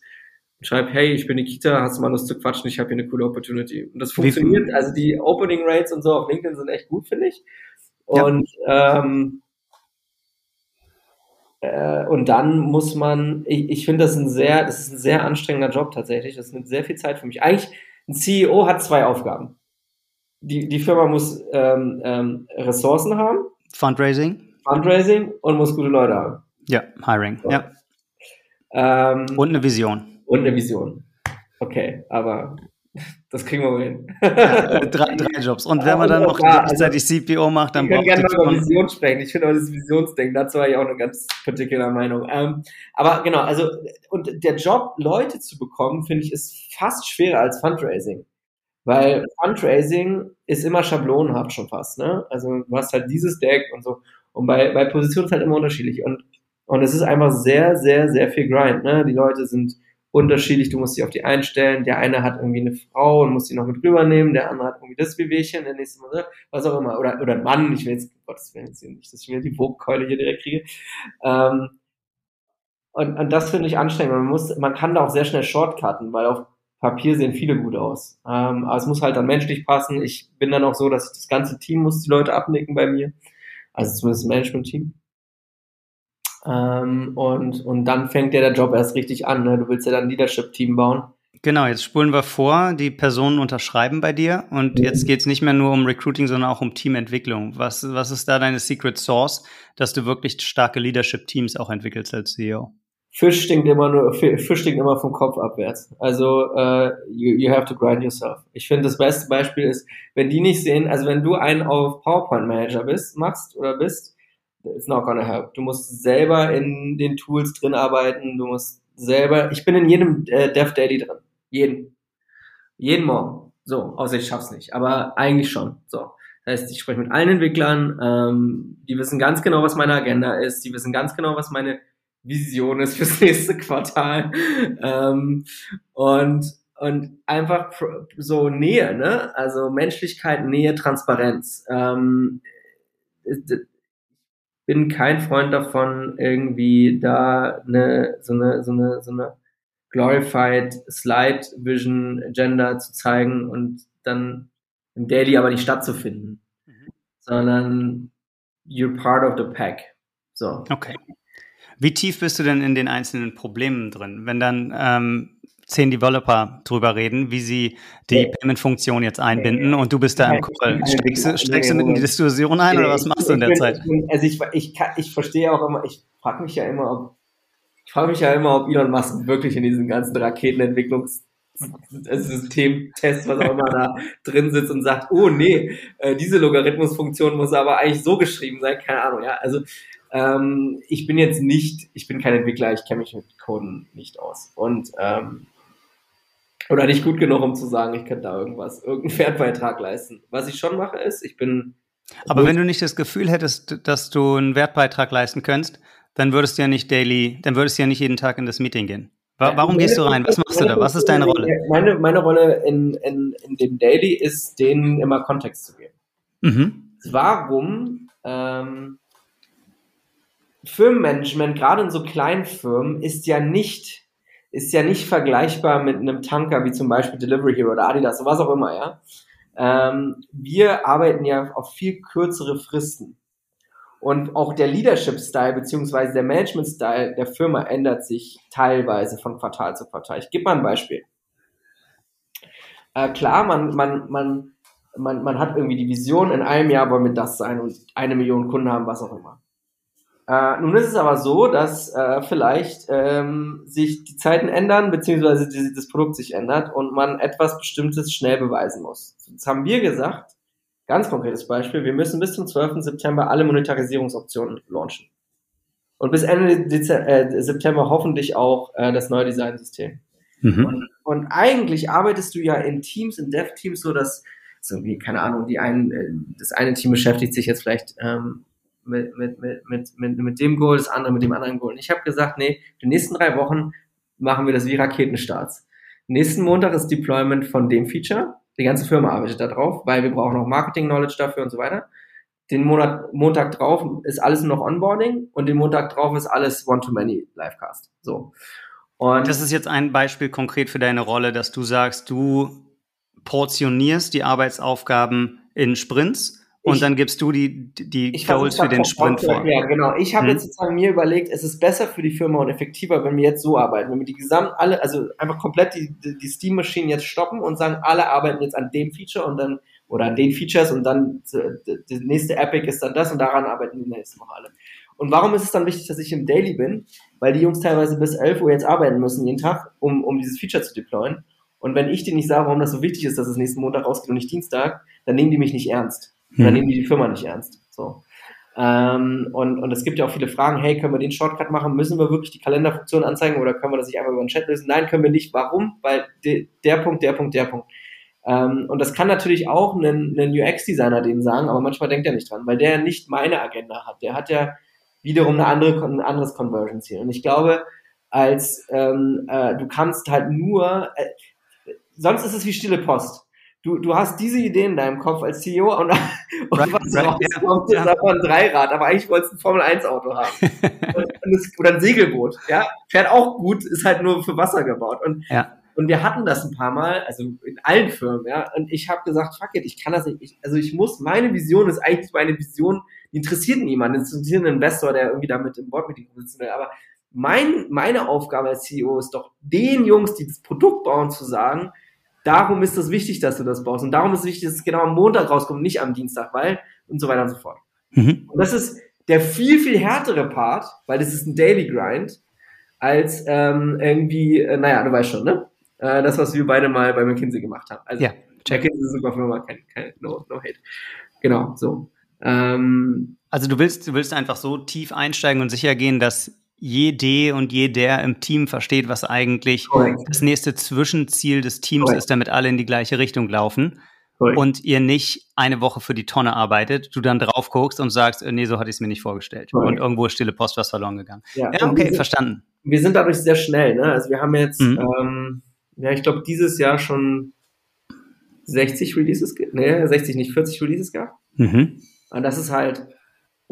schreib, hey, ich bin Nikita, hast du mal Lust zu quatschen, ich habe hier eine coole Opportunity. Und das funktioniert, also die Opening Rates und so auf LinkedIn sind echt gut, finde ich. Und, ja. ähm, äh, und dann muss man, ich, ich finde das ein sehr, das ist ein sehr anstrengender Job tatsächlich. Das nimmt sehr viel Zeit für mich. Eigentlich, ein CEO hat zwei Aufgaben. Die, die Firma muss ähm, ähm, Ressourcen haben. Fundraising. Fundraising und muss gute Leute haben. Ja, Hiring, so. ja. Ähm, und eine Vision und eine Vision. Okay, aber das kriegen wir mal hin. Ja, drei, drei, Jobs. Und wenn man dann noch ja, gleichzeitig also, CPO macht, dann braucht man. gerne mal über Vision sprechen. Ich finde auch das Visionsding, dazu habe ich auch eine ganz particular Meinung. Ähm, aber genau, also, und der Job, Leute zu bekommen, finde ich, ist fast schwerer als Fundraising. Weil Fundraising ist immer schablonenhaft schon fast, ne? Also, du hast halt dieses Deck und so. Und bei, bei Positionen ist halt immer unterschiedlich. Und, und es ist einfach sehr, sehr, sehr viel Grind, ne? Die Leute sind, unterschiedlich, du musst dich auf die einstellen. Der eine hat irgendwie eine Frau und muss die noch mit rübernehmen, der andere hat irgendwie das Wehwehchen, der nächste Mal, was auch immer. Oder, oder ein Mann, ich will jetzt, Gottes Willen, jetzt nicht, dass ich mir die Wogkeule hier direkt kriege. Ähm, und, und das finde ich anstrengend. Man muss, man kann da auch sehr schnell shortcutten, weil auf Papier sehen viele gut aus. Ähm, aber es muss halt dann menschlich passen. Ich bin dann auch so, dass das ganze Team muss die Leute abnicken bei mir. Also zumindest das Management-Team. Ähm, und, und dann fängt ja der Job erst richtig an. Ne? Du willst ja dann ein Leadership-Team bauen. Genau, jetzt spulen wir vor, die Personen unterschreiben bei dir und mhm. jetzt geht es nicht mehr nur um Recruiting, sondern auch um Teamentwicklung. Was, was ist da deine Secret Source, dass du wirklich starke Leadership-Teams auch entwickelst als CEO? Fisch stinkt immer nur, Fisch stinkt immer vom Kopf abwärts. Also uh, you, you have to grind yourself. Ich finde, das beste Beispiel ist, wenn die nicht sehen, also wenn du einen auf PowerPoint Manager bist, machst oder bist, it's not gonna help. Du musst selber in den Tools drin arbeiten, du musst selber, ich bin in jedem äh, Dev Daily drin. Jeden. Jeden Morgen. So, außer ich schaff's nicht. Aber eigentlich schon. So. Das heißt, ich spreche mit allen Entwicklern, ähm, die wissen ganz genau, was meine Agenda ist, die wissen ganz genau, was meine Vision ist fürs nächste Quartal. ähm, und, und einfach so Nähe, ne? Also Menschlichkeit, Nähe, Transparenz. Ähm, bin kein Freund davon, irgendwie da eine, so eine, so eine, so eine glorified Slide Vision Agenda zu zeigen und dann im Daily aber nicht stattzufinden, mhm. sondern you're part of the pack. So. Okay. Wie tief bist du denn in den einzelnen Problemen drin? Wenn dann ähm, zehn Developer drüber reden, wie sie die Payment-Funktion jetzt einbinden und du bist da im. Steigst, du, steigst du mit in die Diskussion ein oder was machst du in der Zeit? Also ich, ich, ich verstehe auch immer, ich frage mich ja immer, ob ich frage mich ja immer, ob Elon Musk wirklich in diesen ganzen Raketenentwicklungs Systemtest, was auch immer da drin sitzt und sagt, oh nee, äh, diese Logarithmusfunktion muss aber eigentlich so geschrieben sein, keine Ahnung, ja. Also ähm, ich bin jetzt nicht, ich bin kein Entwickler, ich kenne mich mit Coden nicht aus. Und ähm, oder nicht gut genug, um zu sagen, ich könnte da irgendwas, irgendeinen Wertbeitrag leisten. Was ich schon mache, ist, ich bin. Aber wenn du nicht das Gefühl hättest, dass du einen Wertbeitrag leisten könntest, dann würdest du ja nicht daily, dann würdest du ja nicht jeden Tag in das Meeting gehen. Warum gehst du rein? Was machst du da? Was ist deine Rolle? Meine, meine Rolle in, in, in dem Daily ist, denen immer Kontext zu geben. Mhm. Warum ähm, Firmenmanagement, gerade in so kleinen Firmen, ist ja nicht, ist ja nicht vergleichbar mit einem Tanker wie zum Beispiel Delivery Hero oder Adidas oder was auch immer, ja. Ähm, wir arbeiten ja auf viel kürzere Fristen. Und auch der Leadership-Style beziehungsweise der Management-Style der Firma ändert sich teilweise von Quartal zu Quartal. Ich gebe mal ein Beispiel. Äh, klar, man, man, man, man, man hat irgendwie die Vision, in einem Jahr wollen wir das sein und eine Million Kunden haben, was auch immer. Äh, nun ist es aber so, dass äh, vielleicht ähm, sich die Zeiten ändern, beziehungsweise die, das Produkt sich ändert und man etwas Bestimmtes schnell beweisen muss. Jetzt haben wir gesagt, Ganz konkretes Beispiel, wir müssen bis zum 12. September alle Monetarisierungsoptionen launchen. Und bis Ende Dezember, äh, September hoffentlich auch äh, das neue Designsystem. Mhm. Und, und, eigentlich arbeitest du ja in Teams, in Dev-Teams so, dass so wie, keine Ahnung, die einen, äh, das eine Team beschäftigt sich jetzt vielleicht ähm, mit, mit, mit, mit, mit, dem Goal, das andere mit dem anderen Goal. Und ich habe gesagt, nee, die nächsten drei Wochen machen wir das wie Raketenstarts. Nächsten Montag ist Deployment von dem Feature die ganze Firma arbeitet da drauf, weil wir brauchen auch Marketing-Knowledge dafür und so weiter. Den Monat, Montag drauf ist alles nur noch Onboarding und den Montag drauf ist alles One-to-Many Livecast. So. Und das ist jetzt ein Beispiel konkret für deine Rolle, dass du sagst, du portionierst die Arbeitsaufgaben in Sprints und ich, dann gibst du die, die Goals für den Sprint vor. Ja, genau. Ich habe hm. jetzt sozusagen mir überlegt, es ist besser für die Firma und effektiver, wenn wir jetzt so arbeiten. Wenn wir die gesamt alle, also einfach komplett die, die Steam-Maschinen jetzt stoppen und sagen, alle arbeiten jetzt an dem Feature und dann, oder an den Features und dann die nächste Epic ist dann das und daran arbeiten die nächste Woche alle. Und warum ist es dann wichtig, dass ich im Daily bin? Weil die Jungs teilweise bis 11 Uhr jetzt arbeiten müssen jeden Tag, um, um dieses Feature zu deployen. Und wenn ich denen nicht sage, warum das so wichtig ist, dass es nächsten Montag rausgeht und nicht Dienstag, dann nehmen die mich nicht ernst. Hm. Dann nehmen die die Firma nicht ernst. So. Ähm, und, und es gibt ja auch viele Fragen, hey, können wir den Shortcut machen? Müssen wir wirklich die Kalenderfunktion anzeigen oder können wir das nicht einfach über den Chat lösen? Nein, können wir nicht. Warum? Weil de, der Punkt, der Punkt, der Punkt. Ähm, und das kann natürlich auch ein, ein UX-Designer denen sagen, aber manchmal denkt er nicht dran, weil der nicht meine Agenda hat. Der hat ja wiederum eine andere, ein anderes Conversion-Ziel. Und ich glaube, als ähm, äh, du kannst halt nur, äh, sonst ist es wie stille Post du, du hast diese Idee in deinem Kopf als CEO und, und right, was right, rauskommt, yeah. ist einfach ein Dreirad, aber eigentlich wolltest du ein Formel-1-Auto haben. und, und das, oder ein Segelboot, ja. Fährt auch gut, ist halt nur für Wasser gebaut. Und, ja. und wir hatten das ein paar Mal, also in allen Firmen, ja. Und ich habe gesagt, fuck it, ich kann das nicht. Ich, also ich muss, meine Vision ist eigentlich meine Vision, die interessiert niemanden, interessiert einen Investor, der irgendwie damit im Boardmeeting sitzen will, aber mein, meine Aufgabe als CEO ist doch, den Jungs, die das Produkt bauen, zu sagen, Darum ist es wichtig, dass du das baust. Und darum ist es wichtig, dass es genau am Montag rauskommt, nicht am Dienstag, weil und so weiter und so fort. Mhm. Und das ist der viel, viel härtere Part, weil das ist ein Daily Grind, als ähm, irgendwie, äh, naja, du weißt schon, ne? Äh, das, was wir beide mal bei McKinsey gemacht haben. Also, ja, check. McKinsey ist eine super Firma, kein, kein, no, no hate. Genau, so. Ähm, also du willst, du willst einfach so tief einsteigen und sicher gehen, dass jede und jeder im Team versteht, was eigentlich Correct. das nächste Zwischenziel des Teams Correct. ist, damit alle in die gleiche Richtung laufen. Correct. Und ihr nicht eine Woche für die Tonne arbeitet, du dann drauf guckst und sagst, äh, nee, so hatte ich es mir nicht vorgestellt. Und irgendwo ist stille Post was verloren gegangen. Ja, ja okay, sind, verstanden. Wir sind dadurch sehr schnell, ne? Also wir haben jetzt, mhm. ähm, ja, ich glaube, dieses Jahr schon 60 Releases, ne, 60 nicht, 40 Releases gehabt. Mhm. Und das ist halt,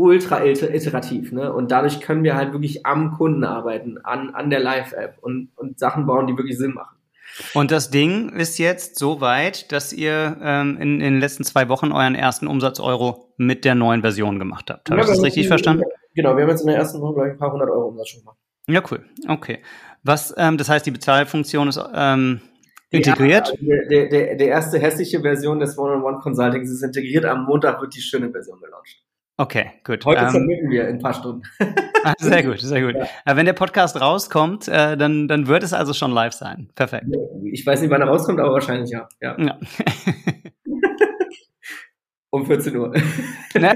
ultra iterativ. Ne? Und dadurch können wir halt wirklich am Kunden arbeiten, an, an der Live-App und, und Sachen bauen, die wirklich Sinn machen. Und das Ding ist jetzt so weit, dass ihr ähm, in, in den letzten zwei Wochen euren ersten Umsatz-Euro mit der neuen Version gemacht habt. Habe ja, ich das richtig verstanden? Genau, wir haben jetzt in der ersten Woche, glaube ich, ein paar hundert Euro Umsatz schon gemacht. Ja, cool. Okay. Was, ähm, das heißt, die Bezahlfunktion ist ähm, integriert? Ja, der, der, der erste hässliche Version des One-on-One-Consultings ist integriert. Am Montag wird die schöne Version gelauncht. Okay, gut. Heute ähm, submitten wir in ein paar Stunden. Ah, sehr gut, sehr gut. Ja. Wenn der Podcast rauskommt, äh, dann, dann wird es also schon live sein. Perfekt. Ich weiß nicht, wann er rauskommt, aber wahrscheinlich ja. ja. ja. um 14 Uhr. Ne?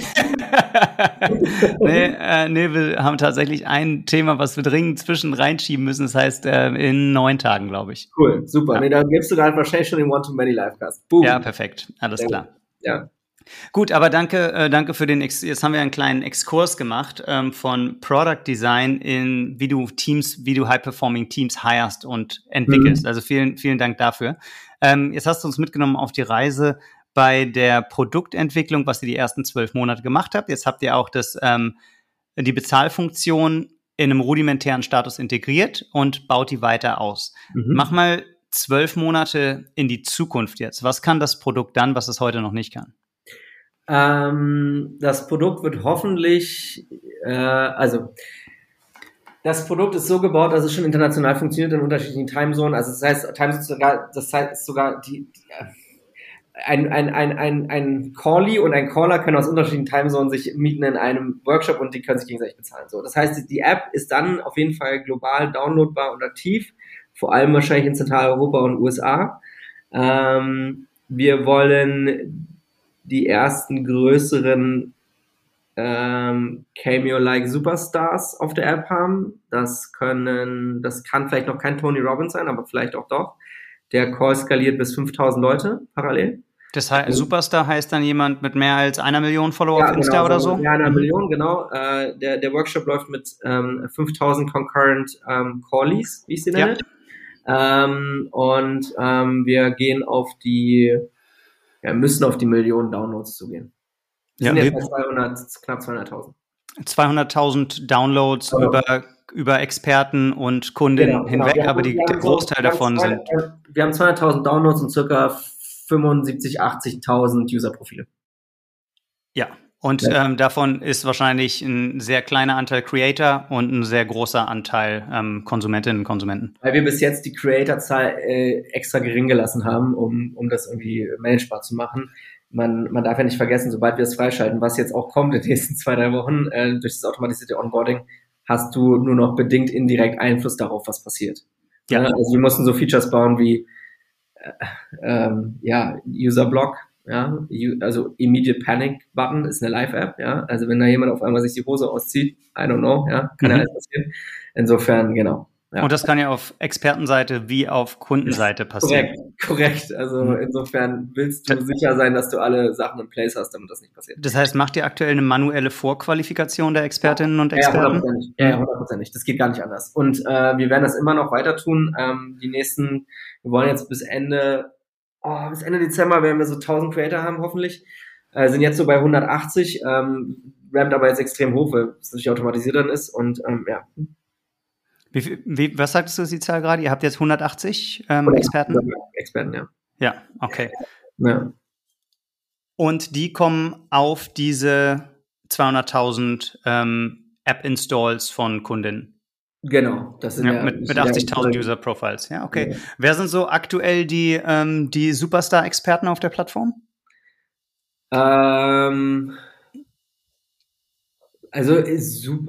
nee, äh, nee, wir haben tatsächlich ein Thema, was wir dringend zwischen reinschieben müssen. Das heißt, äh, in neun Tagen, glaube ich. Cool, super. Ja. Nee, dann gibst du gerade wahrscheinlich schon den One-to-Many Livecast. Boom. Ja, perfekt. Alles Sehr klar. Gut. Ja. Gut, aber danke, äh, danke für den. Ex Jetzt haben wir einen kleinen Exkurs gemacht ähm, von Product Design in wie du Teams, wie du High-performing Teams hirest und entwickelst. Mhm. Also vielen, vielen Dank dafür. Ähm, jetzt hast du uns mitgenommen auf die Reise bei der Produktentwicklung, was ihr die ersten zwölf Monate gemacht habt. Jetzt habt ihr auch das ähm, die Bezahlfunktion in einem rudimentären Status integriert und baut die weiter aus. Mhm. Mach mal zwölf Monate in die Zukunft jetzt. Was kann das Produkt dann, was es heute noch nicht kann? Ähm, das Produkt wird hoffentlich, äh, also das Produkt ist so gebaut, dass es schon international funktioniert in unterschiedlichen Timezonen. Also das heißt, Timezones sogar, das heißt sogar die, die ein, ein, ein, ein, ein Callie und ein Caller können aus unterschiedlichen Timezonen sich mieten in einem Workshop und die können sich gegenseitig bezahlen. So, das heißt, die App ist dann auf jeden Fall global downloadbar und aktiv, vor allem wahrscheinlich in Zentraleuropa und USA. Ähm, wir wollen die ersten größeren ähm, Cameo-like Superstars auf der App haben. Das können, das kann vielleicht noch kein Tony Robbins sein, aber vielleicht auch doch. Der Call skaliert bis 5000 Leute parallel. Das heißt, Superstar heißt dann jemand mit mehr als einer Million Follower ja, auf Insta genau, oder so? Ja, einer mhm. Million, genau. Äh, der, der Workshop läuft mit ähm, 5000 concurrent ähm, Callies, wie ich sie nenne. Ja. Ähm, und ähm, wir gehen auf die ja, müssen auf die Millionen Downloads zugehen. Wir ja, sind jetzt bei 200, knapp 200.000. 200.000 Downloads also. über, über Experten und Kunden genau, hinweg, genau. aber die, der Großteil davon sind. Wir haben 200.000 Downloads und circa 75.000, 80.000 User-Profile. Ja, und ja. ähm, davon ist wahrscheinlich ein sehr kleiner Anteil Creator und ein sehr großer Anteil ähm, Konsumentinnen und Konsumenten. Weil wir bis jetzt die Creator-Zahl äh, extra gering gelassen haben, um, um das irgendwie managebar zu machen. Man, man darf ja nicht vergessen, sobald wir es freischalten, was jetzt auch kommt in den nächsten zwei, drei Wochen, äh, durch das automatisierte Onboarding, hast du nur noch bedingt indirekt Einfluss darauf, was passiert. Ja. Also wir mussten so Features bauen wie äh, ähm, ja, User-Block, ja, also Immediate Panic Button ist eine Live-App, ja, also wenn da jemand auf einmal sich die Hose auszieht, I don't know, ja, kann mhm. ja alles passieren. Insofern, genau. Ja. Und das kann ja auf Expertenseite wie auf Kundenseite passieren. Korrekt, korrekt. Also mhm. insofern willst du sicher sein, dass du alle Sachen in place hast, damit das nicht passiert. Das heißt, macht ihr aktuell eine manuelle Vorqualifikation der Expertinnen und Experten? Ja, hundertprozentig. Ja. Das geht gar nicht anders. Und äh, wir werden das immer noch weiter tun. Ähm, die nächsten, wir wollen jetzt bis Ende oh, bis Ende Dezember werden wir so 1000 Creator haben, hoffentlich. Äh, sind jetzt so bei 180, ähm, rampt aber jetzt extrem hoch, weil es natürlich automatisiert dann ist und ähm, ja. Wie, wie, was sagtest du, die Zahl gerade? Ihr habt jetzt 180 ähm, Experten? Experten, ja. Ja, okay. Ja. Und die kommen auf diese 200.000 ähm, App-Installs von Kundinnen? Genau, das sind ja, ja mit, mit 80.000 User Profiles. Ja, okay. Ja. Wer sind so aktuell die, ähm, die Superstar-Experten auf der Plattform? Ähm, also,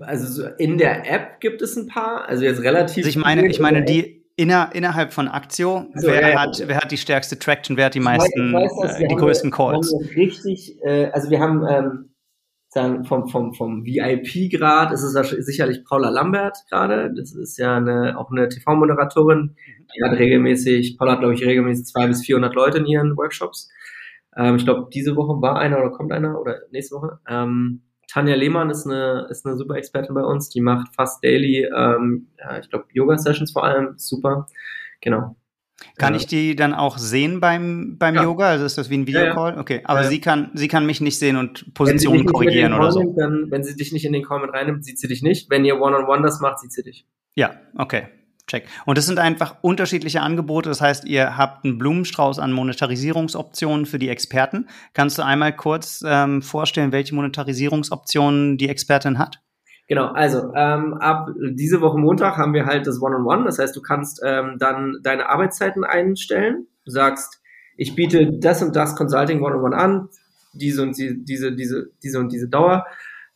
also in der App gibt es ein paar, also jetzt relativ. Also ich meine, ich meine die inner, innerhalb von Aktio, also, wer, ja, hat, wer hat die stärkste Traction, wer hat die meisten, weiß, weiß, äh, die größten Calls? Richtig, äh, also wir haben ähm, sagen, vom, vom, vom VIP-Grad ist es sicherlich Paula Lambert gerade. Das ist ja eine, auch eine TV-Moderatorin. Die hat regelmäßig, Paula hat, glaube ich, regelmäßig zwei bis 400 Leute in ihren Workshops. Ähm, ich glaube, diese Woche war einer oder kommt einer oder nächste Woche. Ähm, Tanja Lehmann ist eine, ist eine super Expertin bei uns. Die macht fast daily, ähm, ja, ich glaube, Yoga-Sessions vor allem. Super. Genau. Kann ja. ich die dann auch sehen beim, beim ja. Yoga? Also ist das wie ein Videocall? Ja, okay, aber sie kann sie kann mich nicht sehen und Positionen korrigieren oder so. Nimmt, dann, wenn sie dich nicht in den Call mit reinnimmt, sieht sie dich nicht. Wenn ihr One-on-One -on -one das macht, sieht sie dich. Ja, okay. Check. Und das sind einfach unterschiedliche Angebote. Das heißt, ihr habt einen Blumenstrauß an Monetarisierungsoptionen für die Experten. Kannst du einmal kurz ähm, vorstellen, welche Monetarisierungsoptionen die Expertin hat? Genau, also ähm, ab diese Woche Montag haben wir halt das One-on-One. Das heißt, du kannst ähm, dann deine Arbeitszeiten einstellen. Du sagst, ich biete das und das Consulting One-on-One an, diese und die, diese, diese, diese und diese Dauer,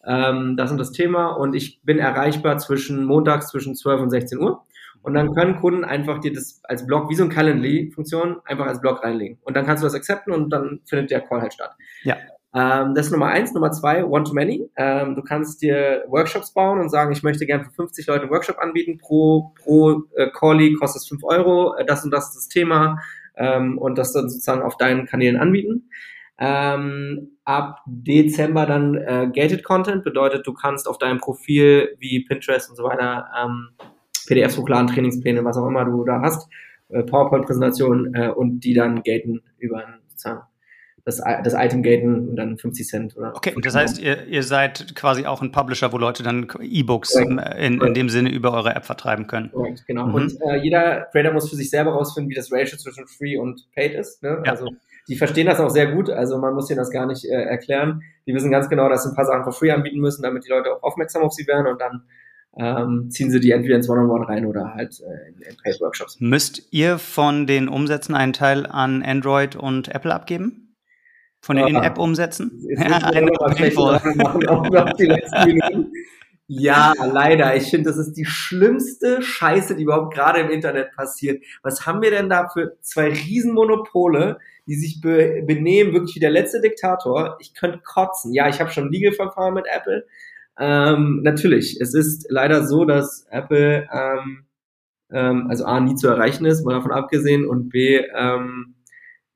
ähm, das und das Thema und ich bin erreichbar zwischen montags zwischen 12 und 16 Uhr. Und dann können Kunden einfach dir das als Blog, wie so ein Calendly-Funktion, einfach als Blog reinlegen. Und dann kannst du das accepten und dann findet der Call halt statt. Ja. Ähm, das ist Nummer eins. Nummer zwei, One-to-Many. Ähm, du kannst dir Workshops bauen und sagen, ich möchte gerne für 50 Leute einen Workshop anbieten. Pro, pro äh, Callie kostet es 5 Euro. Äh, das und das ist das Thema. Ähm, und das dann sozusagen auf deinen Kanälen anbieten. Ähm, ab Dezember dann äh, Gated Content bedeutet, du kannst auf deinem Profil wie Pinterest und so weiter ähm, PDFs hochladen, Trainingspläne, was auch immer du da hast, äh, PowerPoint-Präsentationen äh, und die dann gaten über sozusagen das, das Item gaten und dann 50 Cent oder. Okay, das heißt, ihr, ihr seid quasi auch ein Publisher, wo Leute dann E-Books in, in, dem Sinne über eure App vertreiben können. Correct, genau. Mhm. Und äh, jeder Creator muss für sich selber rausfinden, wie das Ratio zwischen Free und Paid ist. Ne? Ja. Also die verstehen das auch sehr gut, also man muss ihnen das gar nicht äh, erklären. Die wissen ganz genau, dass sie ein paar Sachen for free anbieten müssen, damit die Leute auch aufmerksam auf sie werden und dann ähm, ziehen sie die entweder ins One-on-One -on -One rein oder halt äh, in, in Paid-Workshops. Müsst ihr von den Umsätzen einen Teil an Android und Apple abgeben? Von den ah, In-App-Umsätzen? Ja, leider. Ich finde, das ist die schlimmste Scheiße, die überhaupt gerade im Internet passiert. Was haben wir denn da für zwei Riesenmonopole, die sich be benehmen, wirklich wie der letzte Diktator? Ich könnte kotzen. Ja, ich habe schon Legal-Verfahren mit Apple. Ähm, natürlich, es ist leider so, dass Apple ähm, ähm, also A, nie zu erreichen ist, mal davon abgesehen, und B, ähm,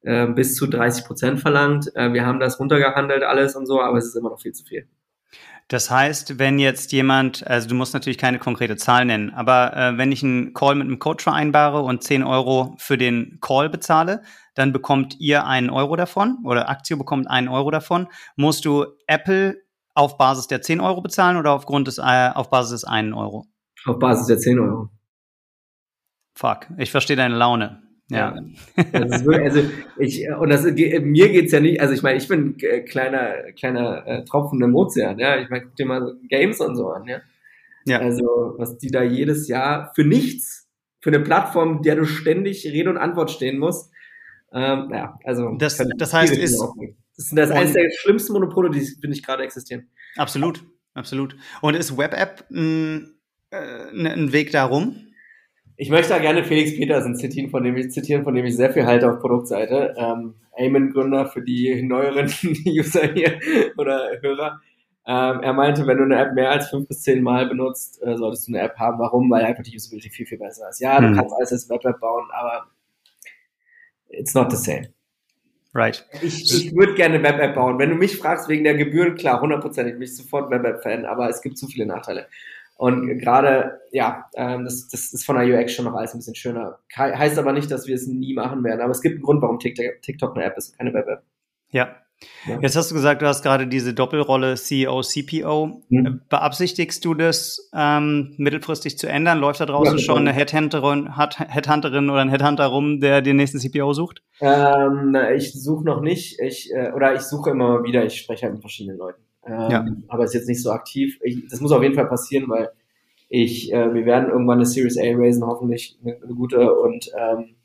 äh, bis zu 30 Prozent verlangt. Äh, wir haben das runtergehandelt alles und so, aber es ist immer noch viel zu viel. Das heißt, wenn jetzt jemand, also du musst natürlich keine konkrete Zahl nennen, aber äh, wenn ich einen Call mit einem Coach vereinbare und 10 Euro für den Call bezahle, dann bekommt ihr einen Euro davon oder Aktio bekommt einen Euro davon. Musst du Apple auf Basis der 10 Euro bezahlen oder aufgrund des, äh, auf Basis des einen Euro? Auf Basis der 10 Euro. Fuck, ich verstehe deine Laune. Ja. Also, also ich, und das, mir geht's ja nicht, also ich meine, ich bin ein kleiner, kleiner äh, Tropfen im Ozean, ja. Ich meine, guck dir mal Games und so an, ja. ja. Also, was die da jedes Jahr für nichts, für eine Plattform, der du ständig Rede und Antwort stehen musst, ähm, ja, also. Das, das heißt, ist, das ist das eines der schlimmsten Monopole, die, finde ich, gerade existieren. Absolut, absolut. Und ist WebApp ein, äh, ein Weg darum? Ich möchte da gerne Felix Petersen zitieren, von dem ich, zitieren, von dem ich sehr viel halte auf Produktseite. Ähm, Amen-Gründer für die neueren User hier oder Hörer. Ähm, er meinte, wenn du eine App mehr als fünf bis zehn Mal benutzt, äh, solltest du eine App haben. Warum? Weil einfach die Usability viel, viel besser ist. Ja, du hm. kannst alles als Web-App bauen, aber it's not the same. Right. Ich, ich würde gerne eine Web-App bauen. Wenn du mich fragst wegen der Gebühren, klar, hundertprozentig, bin ich sofort Web-App-Fan, aber es gibt zu viele Nachteile. Und gerade, ja, ähm, das, das ist von der UX schon noch alles ein bisschen schöner. Heißt aber nicht, dass wir es nie machen werden. Aber es gibt einen Grund, warum TikTok, TikTok eine App ist, keine Web-App. Ja, ja. Jetzt hast du gesagt, du hast gerade diese Doppelrolle CEO, CPO. Mhm. Beabsichtigst du das ähm, mittelfristig zu ändern? Läuft da draußen ja, schon eine Headhunterin, Headhunterin oder ein Headhunter rum, der den nächsten CPO sucht? Ähm, ich suche noch nicht. Ich, äh, oder ich suche immer wieder. Ich spreche halt mit verschiedenen Leuten. Ähm, ja. Aber ist jetzt nicht so aktiv. Ich, das muss auf jeden Fall passieren, weil ich, äh, wir werden irgendwann eine Series A raisen, hoffentlich eine, eine gute. Und ähm,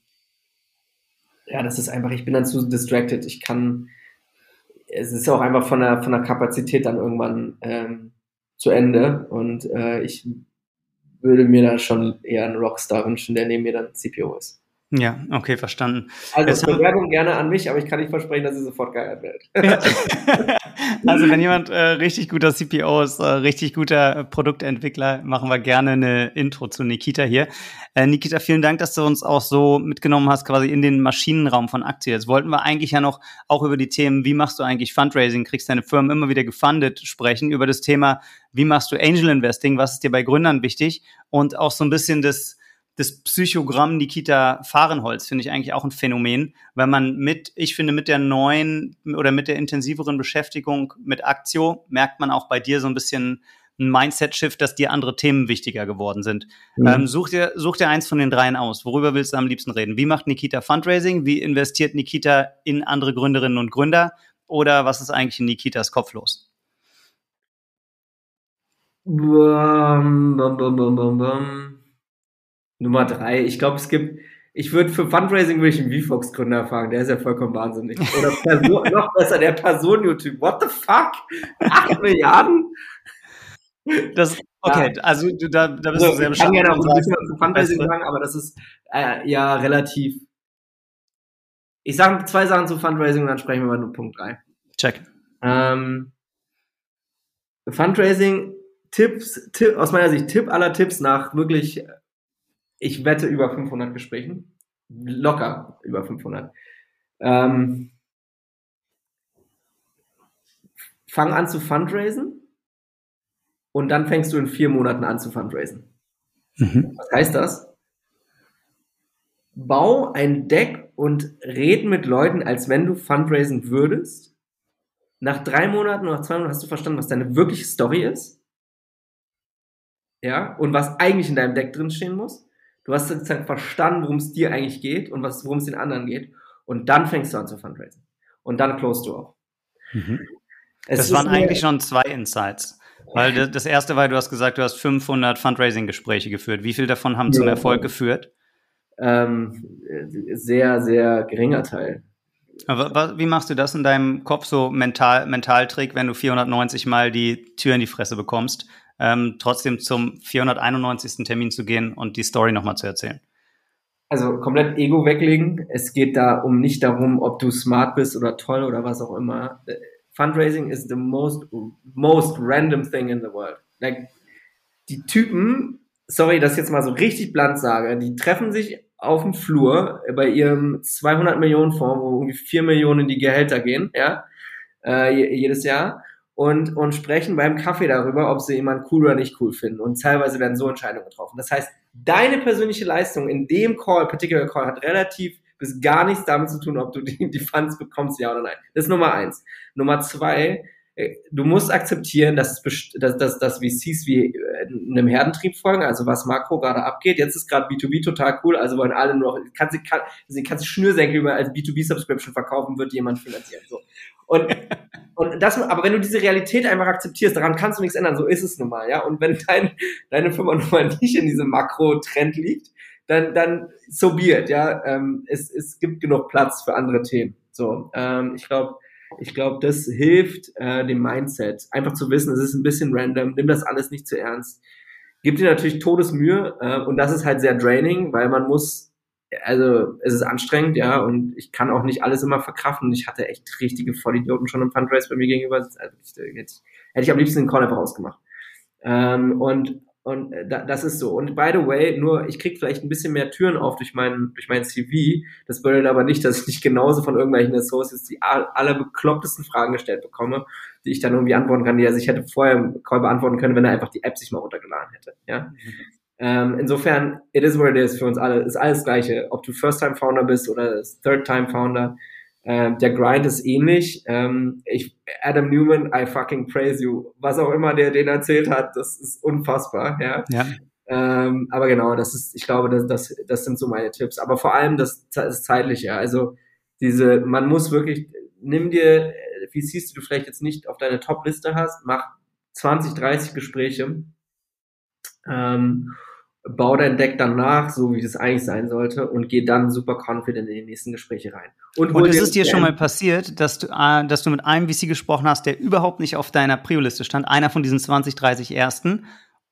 ja, das ist einfach, ich bin dann zu distracted. Ich kann es ist auch einfach von der, von der Kapazität dann irgendwann ähm, zu Ende. Und äh, ich würde mir da schon eher einen Rockstar wünschen, der neben mir dann CPO ist. Ja, okay, verstanden. Also Bewerbung gerne an mich, aber ich kann nicht versprechen, dass sie sofort geheiert wird. also wenn jemand äh, richtig guter CPO ist, äh, richtig guter Produktentwickler, machen wir gerne eine Intro zu Nikita hier. Äh, Nikita, vielen Dank, dass du uns auch so mitgenommen hast, quasi in den Maschinenraum von Aktien. Jetzt wollten wir eigentlich ja noch auch über die Themen, wie machst du eigentlich Fundraising, kriegst deine Firmen immer wieder gefundet, sprechen, über das Thema, wie machst du Angel Investing, was ist dir bei Gründern wichtig und auch so ein bisschen das das Psychogramm Nikita Fahrenholz finde ich eigentlich auch ein Phänomen, weil man mit, ich finde, mit der neuen oder mit der intensiveren Beschäftigung mit Aktio merkt man auch bei dir so ein bisschen ein Mindset-Shift, dass dir andere Themen wichtiger geworden sind. Mhm. Ähm, such, dir, such dir eins von den dreien aus. Worüber willst du am liebsten reden? Wie macht Nikita Fundraising? Wie investiert Nikita in andere Gründerinnen und Gründer? Oder was ist eigentlich in Nikitas Kopf los? Bum, bum, bum, bum, bum, bum. Nummer drei. Ich glaube, es gibt, ich würde für Fundraising würde ich einen VFox-Gründer fragen, der ist ja vollkommen wahnsinnig. Oder Person, noch besser, der Person-YouTube. What the fuck? Acht Milliarden? Das, okay, ja. also du, da, da bist also, du sehr bescheuert. Ich kann gerne auch ein bisschen was zu Fundraising sagen, aber das ist äh, ja relativ. Ich sage zwei Sachen zu Fundraising und dann sprechen wir mal nur Punkt drei. Check. Ähm, Fundraising Tipps, Tipp, aus meiner Sicht, Tipp aller Tipps nach wirklich, ich wette, über 500 Gesprächen. Locker über 500. Ähm, fang an zu fundraisen und dann fängst du in vier Monaten an zu fundraisen. Mhm. Was heißt das? Bau ein Deck und red mit Leuten, als wenn du fundraisen würdest. Nach drei Monaten oder nach zwei Monaten hast du verstanden, was deine wirkliche Story ist ja, und was eigentlich in deinem Deck drinstehen muss. Du hast sozusagen verstanden, worum es dir eigentlich geht und worum es den anderen geht. Und dann fängst du an zu fundraisen. Und dann closest du auch. Mhm. Das waren eigentlich schon zwei Insights. Weil das erste war, du hast gesagt, du hast 500 Fundraising-Gespräche geführt. Wie viel davon haben zum Erfolg geführt? Ähm, sehr, sehr geringer Teil. Aber wie machst du das in deinem Kopf so mental, Mentaltrick, wenn du 490 Mal die Tür in die Fresse bekommst? Ähm, trotzdem zum 491. Termin zu gehen und die Story nochmal zu erzählen? Also komplett Ego weglegen. Es geht da um nicht darum, ob du smart bist oder toll oder was auch immer. Fundraising is the most most random thing in the world. Like die Typen, sorry, dass ich jetzt mal so richtig blunt sage, die treffen sich auf dem Flur bei ihrem 200 Millionen Fonds, wo irgendwie 4 Millionen in die Gehälter gehen, ja, äh, jedes Jahr und, und sprechen beim Kaffee darüber, ob sie jemanden cool oder nicht cool finden. Und teilweise werden so Entscheidungen getroffen. Das heißt, deine persönliche Leistung in dem Call, particular Call, hat relativ bis gar nichts damit zu tun, ob du die, die Funds bekommst, ja oder nein. Das ist Nummer eins. Nummer zwei, du musst akzeptieren, dass, dass, dass, dass VCs wie äh, einem Herdentrieb folgen, also was Makro gerade abgeht. Jetzt ist gerade B2B total cool, also wollen alle nur noch, kann sie, kann, sie kann sich Schnürsenkel über als B2B-Subscription verkaufen, wird jemand finanzieren. So. Und, und das, aber wenn du diese Realität einfach akzeptierst, daran kannst du nichts ändern, so ist es nun mal, ja. Und wenn dein, deine Firma nun mal nicht in diesem Makro-Trend liegt, dann, dann so be it, ja. Ähm, es, es gibt genug Platz für andere Themen. So, ähm, ich glaube, ich glaube, das hilft äh, dem Mindset. Einfach zu wissen, es ist ein bisschen random, nimm das alles nicht zu ernst. Gibt dir natürlich Todesmühe äh, und das ist halt sehr draining, weil man muss also es ist anstrengend, ja, und ich kann auch nicht alles immer verkraften. Ich hatte echt richtige Vollidioten schon im Fundraise bei mir gegenüber. Also, hätte, ich, hätte ich am liebsten den Call einfach ausgemacht. Ähm, und und äh, das ist so. Und by the way, nur ich krieg vielleicht ein bisschen mehr Türen auf durch mein, durch mein CV. Das bedeutet aber nicht, dass ich nicht genauso von irgendwelchen Associates die aller beklopptesten Fragen gestellt bekomme, die ich dann irgendwie antworten kann, die er sich hätte vorher im Call beantworten können, wenn er einfach die App sich mal runtergeladen hätte. Ja. Mhm. Ähm, insofern, it is what it is für uns alle. Ist alles Gleiche. Ob du First-Time-Founder bist oder Third-Time-Founder. Ähm, der Grind ist ähnlich. Ähm, ich, Adam Newman, I fucking praise you. Was auch immer der den erzählt hat, das ist unfassbar. Ja. ja. Ähm, aber genau, das ist, ich glaube, das, das, das sind so meine Tipps. Aber vor allem das, das Zeitliche. Also diese, man muss wirklich, nimm dir, wie siehst du, du vielleicht jetzt nicht auf deine Top-Liste hast, mach 20, 30 Gespräche. Ähm, bau dein Deck dann nach, so wie das eigentlich sein sollte, und geh dann super confident in die nächsten Gespräche rein. Und, und ist es dir schon mal passiert, dass du, äh, dass du mit einem VC gesprochen hast, der überhaupt nicht auf deiner Prio-Liste stand, einer von diesen 20, 30 ersten,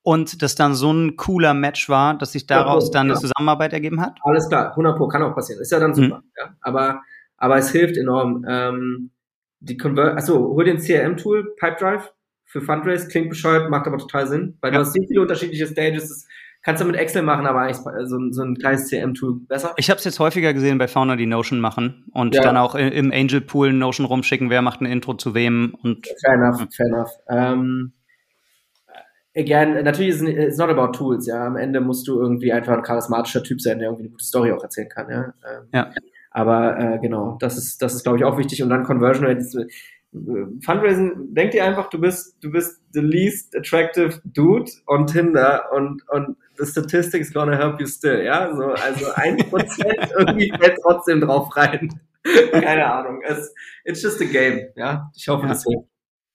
und das dann so ein cooler Match war, dass sich daraus ja, dann ja. eine Zusammenarbeit ergeben hat? Alles klar, 100 Pro, kann auch passieren. Ist ja dann super. Mhm. Ja. Aber, aber es hilft enorm. Ähm, die Convert, achso, hol den CRM-Tool, Pipedrive für Fundraise, klingt bescheuert, macht aber total Sinn, weil du hast so viele unterschiedliche Stages, Kannst du mit Excel machen, aber eigentlich so, so ein kleines CM-Tool besser. Ich habe es jetzt häufiger gesehen bei Founder, die Notion machen und ja. dann auch im Angel Pool Notion rumschicken, wer macht ein Intro zu wem und. Fair enough, ja. fair enough. Ähm, again, natürlich ist es not about tools, ja. Am Ende musst du irgendwie einfach ein charismatischer Typ sein, der irgendwie eine gute Story auch erzählen kann, ja. Ähm, ja. Aber äh, genau, das ist, das ist, glaube ich, auch wichtig. Und dann Conversion Rate Fundraising, denk dir einfach, du bist, du bist the least attractive dude on Tinder und, und the statistics gonna help you still, ja, so, also ein Prozent irgendwie fällt trotzdem drauf rein. Keine Ahnung. Es, it's just a game, ja. Ich hoffe, ja. das hilft.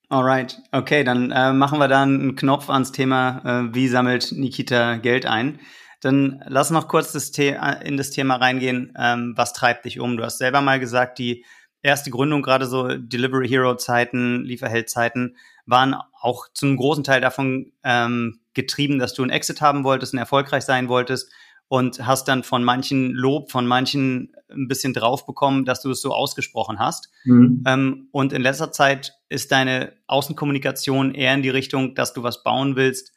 Alright, okay, dann äh, machen wir da einen Knopf ans Thema, äh, wie sammelt Nikita Geld ein. Dann lass noch kurz das in das Thema reingehen, ähm, was treibt dich um? Du hast selber mal gesagt, die erste Gründung, gerade so Delivery Hero Zeiten, Lieferheld Zeiten, waren auch zu einem großen Teil davon ähm, getrieben, dass du einen Exit haben wolltest und erfolgreich sein wolltest und hast dann von manchen Lob, von manchen ein bisschen drauf bekommen, dass du es so ausgesprochen hast. Mhm. Ähm, und in letzter Zeit ist deine Außenkommunikation eher in die Richtung, dass du was bauen willst,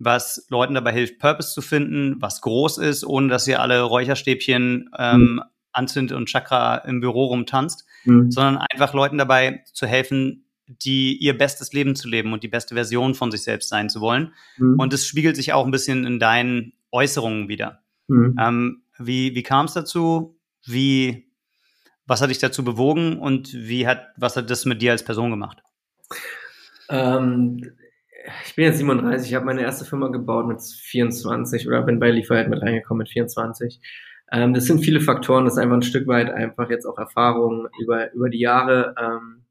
was Leuten dabei hilft, Purpose zu finden, was groß ist, ohne dass ihr alle Räucherstäbchen ähm, mhm. anzündet und Chakra im Büro rumtanzt, mhm. sondern einfach Leuten dabei zu helfen, die ihr bestes Leben zu leben und die beste Version von sich selbst sein zu wollen. Mhm. Und es spiegelt sich auch ein bisschen in deinen Äußerungen wieder. Mhm. Ähm, wie wie kam es dazu? Wie, was hat dich dazu bewogen und wie hat, was hat das mit dir als Person gemacht? Ähm, ich bin jetzt 37, ich habe meine erste Firma gebaut mit 24 oder bin bei Lieferheit mit reingekommen mit 24. Ähm, das sind viele Faktoren, das ist einfach ein Stück weit einfach jetzt auch Erfahrung über, über die Jahre. Ähm,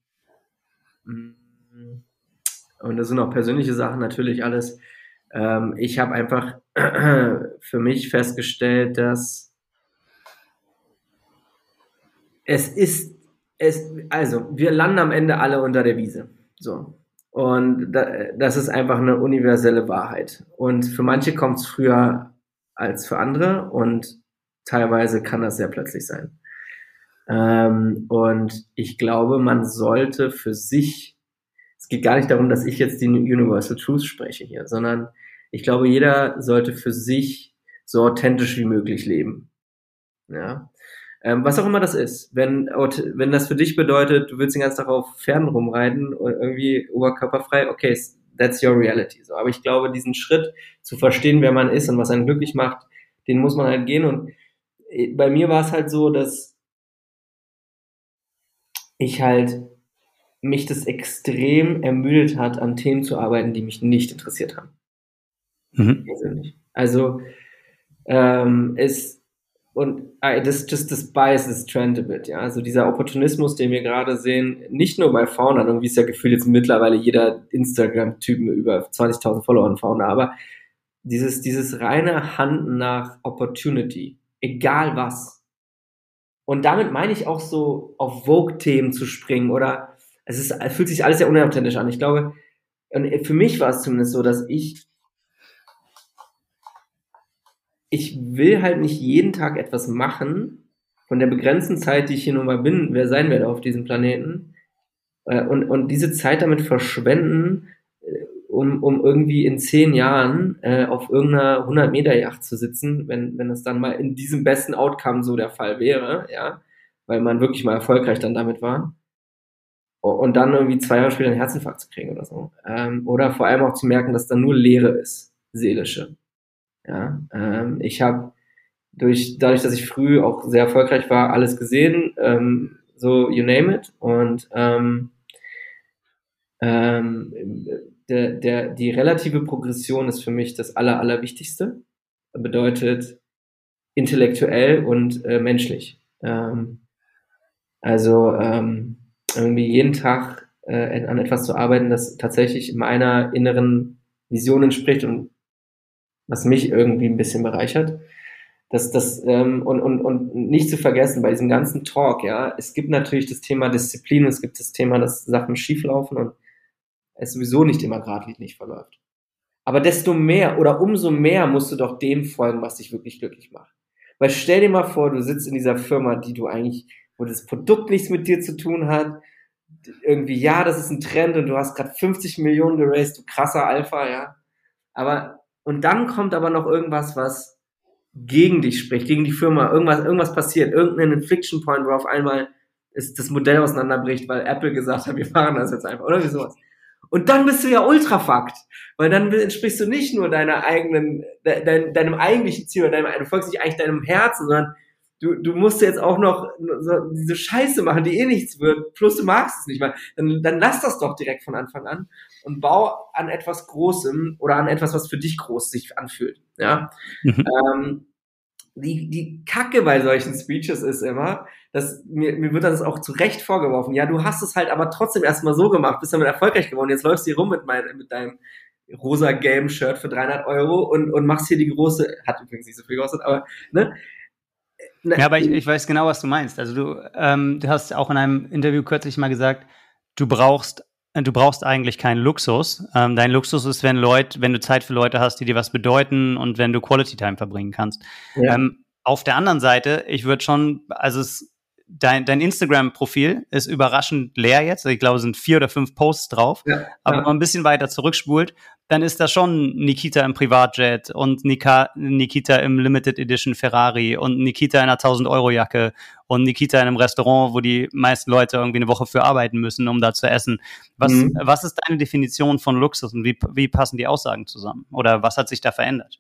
und das sind auch persönliche Sachen natürlich alles. Ähm, ich habe einfach für mich festgestellt, dass es ist, es, also wir landen am Ende alle unter der Wiese. So. Und das ist einfach eine universelle Wahrheit. Und für manche kommt es früher als für andere und teilweise kann das sehr plötzlich sein. Ähm, und ich glaube, man sollte für sich, es geht gar nicht darum, dass ich jetzt die Universal Truth spreche hier, sondern ich glaube, jeder sollte für sich so authentisch wie möglich leben. Ja. Ähm, was auch immer das ist. Wenn, wenn das für dich bedeutet, du willst den ganzen Tag auf Pferden rumreiten und irgendwie oberkörperfrei, okay, that's your reality. So. Aber ich glaube, diesen Schritt zu verstehen, wer man ist und was einen glücklich macht, den muss man halt gehen. Und äh, bei mir war es halt so, dass ich halt mich das extrem ermüdet hat, an Themen zu arbeiten, die mich nicht interessiert haben. Mhm. Also ähm, es und äh, das just das bias this trend a bit, ja. Also dieser Opportunismus, den wir gerade sehen, nicht nur bei Foundern, irgendwie ist ja gefühlt jetzt mittlerweile jeder Instagram-Typ mit über 20.000 Followern Founder, aber dieses, dieses reine Handen nach Opportunity, egal was. Und damit meine ich auch so auf Vogue-Themen zu springen oder es ist, fühlt sich alles sehr unauthentisch an. Ich glaube, und für mich war es zumindest so, dass ich ich will halt nicht jeden Tag etwas machen, von der begrenzten Zeit, die ich hier nun mal bin, wer sein werde auf diesem Planeten, äh, und, und diese Zeit damit verschwenden, um, um irgendwie in zehn Jahren äh, auf irgendeiner 100-Meter-Yacht zu sitzen, wenn, wenn es dann mal in diesem besten Outcome so der Fall wäre, ja, weil man wirklich mal erfolgreich dann damit war. Und dann irgendwie zwei Jahre später einen Herzinfarkt zu kriegen oder so. Ähm, oder vor allem auch zu merken, dass da nur Leere ist, seelische. Ja, ähm, ich habe durch, dadurch, dass ich früh auch sehr erfolgreich war, alles gesehen, ähm, so you name it. Und ähm, ähm, der, der, die relative Progression ist für mich das Aller, Allerwichtigste. Bedeutet intellektuell und äh, menschlich. Ähm, also ähm, irgendwie jeden Tag äh, an etwas zu arbeiten, das tatsächlich meiner inneren Vision entspricht und was mich irgendwie ein bisschen bereichert. Das, das, ähm, und, und, und nicht zu vergessen, bei diesem ganzen Talk, ja, es gibt natürlich das Thema Disziplin, es gibt das Thema, dass Sachen schieflaufen und es sowieso nicht immer geradlinig verläuft. Aber desto mehr oder umso mehr musst du doch dem folgen, was dich wirklich glücklich macht. Weil stell dir mal vor, du sitzt in dieser Firma, die du eigentlich, wo das Produkt nichts mit dir zu tun hat, irgendwie, ja, das ist ein Trend und du hast gerade 50 Millionen geraced, du krasser Alpha, ja. Aber und dann kommt aber noch irgendwas, was gegen dich spricht, gegen die Firma, irgendwas, irgendwas passiert, irgendein Infliction Point, wo auf einmal ist das Modell auseinanderbricht, weil Apple gesagt hat, wir fahren das jetzt einfach, oder wie sowas. Und dann bist du ja ultrafakt, weil dann entsprichst du nicht nur deiner eigenen, de, de, deinem eigentlichen Ziel, deinem, du folgst nicht eigentlich deinem Herzen, sondern du, du musst jetzt auch noch so diese Scheiße machen, die eh nichts wird, plus du magst es nicht mal. Dann, dann lass das doch direkt von Anfang an und bau an etwas Großem oder an etwas, was für dich groß sich anfühlt. Ja. Mhm. Ähm, die, die Kacke bei solchen Speeches ist immer, dass mir, mir wird das auch zu Recht vorgeworfen. Ja, du hast es halt aber trotzdem erstmal so gemacht, bist damit erfolgreich geworden. Jetzt läufst du hier rum mit, mein, mit deinem rosa Game Shirt für 300 Euro und, und machst hier die große, hat übrigens nicht so viel gekostet, aber, ne? Ja, aber ich, ich weiß genau, was du meinst. Also du, ähm, du hast auch in einem Interview kürzlich mal gesagt, du brauchst du brauchst eigentlich keinen Luxus. Ähm, dein Luxus ist, wenn Leute, wenn du Zeit für Leute hast, die dir was bedeuten und wenn du Quality Time verbringen kannst. Ja. Ähm, auf der anderen Seite, ich würde schon, also es, dein, dein Instagram-Profil ist überraschend leer jetzt. Ich glaube, es sind vier oder fünf Posts drauf. Ja, aber wenn man ein bisschen weiter zurückspult, dann ist da schon Nikita im Privatjet und Nika, Nikita im Limited Edition Ferrari und Nikita in einer 1000-Euro-Jacke und Nikita in einem Restaurant, wo die meisten Leute irgendwie eine Woche für arbeiten müssen, um da zu essen. Was, mhm. was ist deine Definition von Luxus und wie, wie passen die Aussagen zusammen? Oder was hat sich da verändert?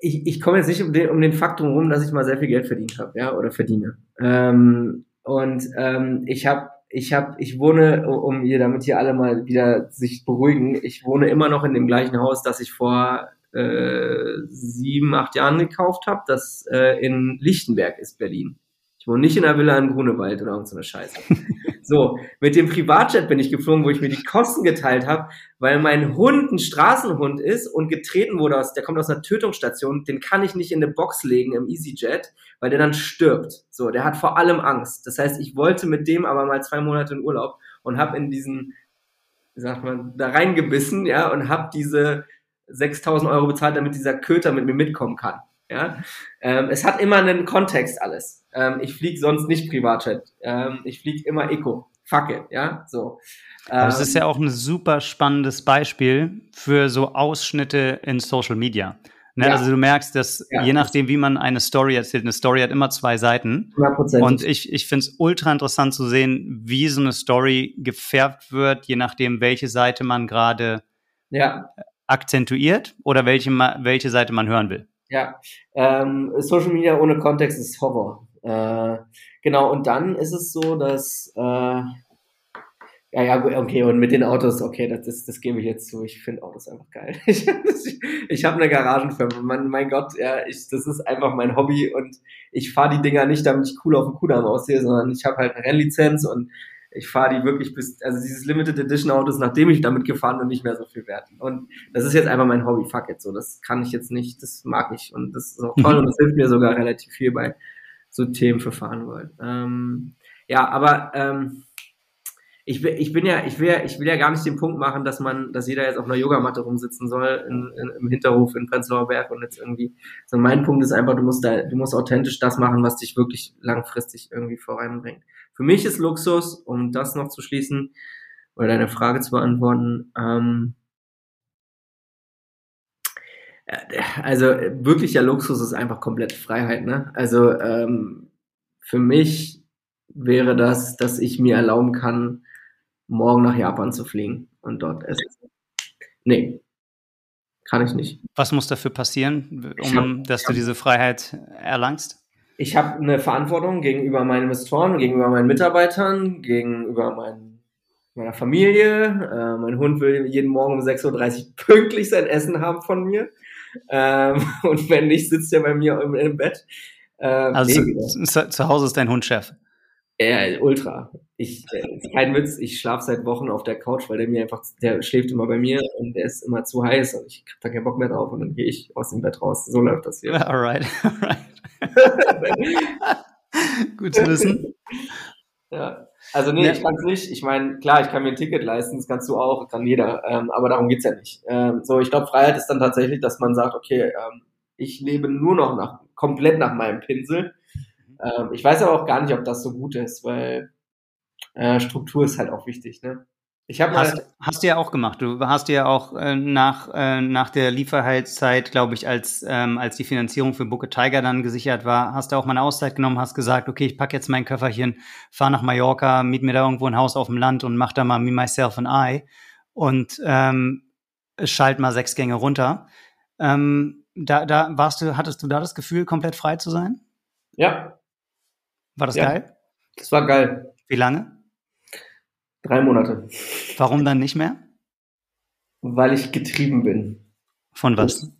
Ich, ich komme jetzt nicht um den, um den Fakt rum, dass ich mal sehr viel Geld verdient habe, ja, oder verdiene. Ähm, und ähm, ich habe ich habe, ich wohne, um hier, damit hier alle mal wieder sich beruhigen, ich wohne immer noch in dem gleichen Haus, das ich vor äh, sieben, acht Jahren gekauft habe, das äh, in Lichtenberg ist, Berlin. Ich wohne nicht in einer Villa in Grunewald oder irgendeine so Scheiße. So, mit dem Privatjet bin ich geflogen, wo ich mir die Kosten geteilt habe, weil mein Hund ein Straßenhund ist und getreten wurde aus, der kommt aus einer Tötungsstation, den kann ich nicht in eine Box legen im EasyJet, weil der dann stirbt. So, der hat vor allem Angst. Das heißt, ich wollte mit dem aber mal zwei Monate in Urlaub und habe in diesen, wie sagt man, da reingebissen, ja, und habe diese 6000 Euro bezahlt, damit dieser Köter mit mir mitkommen kann. Ja, ähm, es hat immer einen Kontext alles. Ähm, ich fliege sonst nicht Privatjet. Ähm, ich fliege immer Eco. Fuck it, ja, so. Aber es ist ja auch ein super spannendes Beispiel für so Ausschnitte in Social Media. Ne? Ja. Also du merkst, dass ja. je nachdem, wie man eine Story erzählt, eine Story hat immer zwei Seiten. 100%. Und ich, ich finde es ultra interessant zu sehen, wie so eine Story gefärbt wird, je nachdem, welche Seite man gerade ja. akzentuiert oder welche, welche Seite man hören will. Ja, ähm, Social Media ohne Kontext ist Horror. Äh, genau, und dann ist es so, dass äh, ja, ja, okay, und mit den Autos, okay, das, das, das gebe ich jetzt zu. Ich finde Autos einfach geil. Ich, ich habe eine Garagenfirma. Mein, mein Gott, ja, ich, das ist einfach mein Hobby und ich fahre die Dinger nicht, damit ich cool auf dem Kudamm aussehe, sondern ich habe halt eine Rennlizenz und ich fahre die wirklich bis, also dieses Limited Edition Autos, nachdem ich damit gefahren bin, nicht mehr so viel wert. Und das ist jetzt einfach mein Hobby, fuck it, so, das kann ich jetzt nicht, das mag ich und das ist auch toll und das hilft mir sogar relativ viel bei so Themen für fahren wollen. Ähm, ja, aber ähm, ich, will, ich bin ja, ich will, ich will ja gar nicht den Punkt machen, dass man, dass jeder jetzt auf einer Yogamatte rumsitzen soll in, in, im Hinterhof in Prenzlauer Berg und jetzt irgendwie. Sondern mein Punkt ist einfach, du musst da, du musst authentisch das machen, was dich wirklich langfristig irgendwie voranbringt. Für mich ist Luxus, um das noch zu schließen oder deine Frage zu beantworten, ähm, äh, also wirklicher Luxus ist einfach komplett Freiheit. Ne? Also ähm, für mich wäre das, dass ich mir erlauben kann, morgen nach Japan zu fliegen und dort essen. Nee, kann ich nicht. Was muss dafür passieren, um, dass du diese Freiheit erlangst? Ich habe eine Verantwortung gegenüber meinen Investoren, gegenüber meinen Mitarbeitern, gegenüber mein, meiner Familie. Äh, mein Hund will jeden Morgen um 6.30 Uhr pünktlich sein Essen haben von mir. Ähm, und wenn nicht, sitzt er bei mir im, im Bett. Ähm, also nee, zu, zu, Hause ist dein Hund Chef. Ja, ultra. Ich, äh, kein Witz, ich schlafe seit Wochen auf der Couch, weil der mir einfach, der schläft immer bei mir und der ist immer zu heiß und ich habe da keinen Bock mehr drauf und dann gehe ich aus dem Bett raus. So läuft das hier. Alright, alright. Gut zu wissen. Ja. Also nee, ja. ich kann es nicht. Ich meine, klar, ich kann mir ein Ticket leisten, das kannst du auch, kann jeder. Ähm, aber darum geht's ja nicht. Ähm, so, ich glaube, Freiheit ist dann tatsächlich, dass man sagt, okay, ähm, ich lebe nur noch nach, komplett nach meinem Pinsel. Ähm, ich weiß aber auch gar nicht, ob das so gut ist, weil äh, Struktur ist halt auch wichtig, ne? Ich habe hast, hast du ja auch gemacht. Du hast ja auch äh, nach, äh, nach der Lieferheitszeit, glaube ich, als, ähm, als die Finanzierung für Booker Tiger dann gesichert war, hast du auch mal eine Auszeit genommen, hast gesagt, okay, ich packe jetzt mein Köfferchen, fahre nach Mallorca, miet mir da irgendwo ein Haus auf dem Land und mach da mal Me, Myself and I und ähm, schalt mal sechs Gänge runter. Ähm, da, da warst du, hattest du da das Gefühl, komplett frei zu sein? Ja. War das ja. geil? Das war geil. Wie lange? Drei Monate. Warum dann nicht mehr? Weil ich getrieben bin. Von was?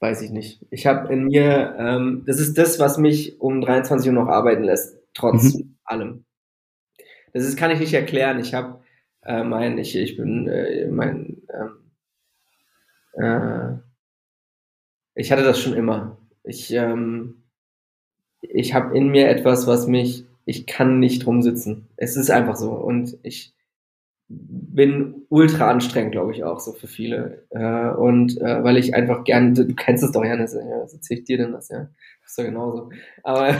weiß ich nicht. Ich habe in mir, ähm, das ist das, was mich um 23 Uhr noch arbeiten lässt, trotz mhm. allem. Das ist, kann ich nicht erklären. Ich habe äh, mein, ich, ich bin äh, mein, ähm, äh, ich hatte das schon immer. Ich, ähm, ich habe in mir etwas, was mich, ich kann nicht rumsitzen. Es ist einfach so. Und ich bin ultra anstrengend, glaube ich, auch so für viele. Äh, und äh, weil ich einfach gern, du, kennst es doch, Janis, ja, was erzähle ich dir denn das, ja? Das ist doch genauso. Aber,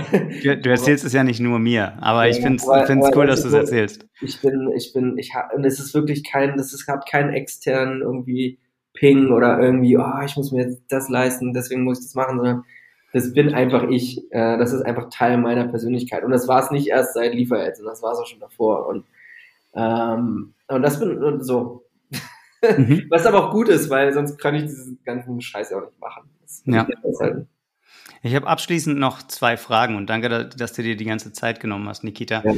du, du erzählst aber, es ja nicht nur mir, aber ja, ich finde es cool, dass du es erzählst. Ich bin, ich bin, ich habe, und es ist wirklich kein, das ist gerade kein externen irgendwie Ping oder irgendwie, oh, ich muss mir jetzt das leisten, deswegen muss ich das machen, sondern das bin einfach ich. Äh, das ist einfach Teil meiner Persönlichkeit. Und das war es nicht erst seit Liefereltern, das war es auch schon davor. Und ähm, und das bin so. Mhm. Was aber auch gut ist, weil sonst kann ich diesen ganzen Scheiß ja auch nicht machen. ja. Ich habe abschließend noch zwei Fragen und danke, dass du dir die ganze Zeit genommen hast, Nikita. Ja.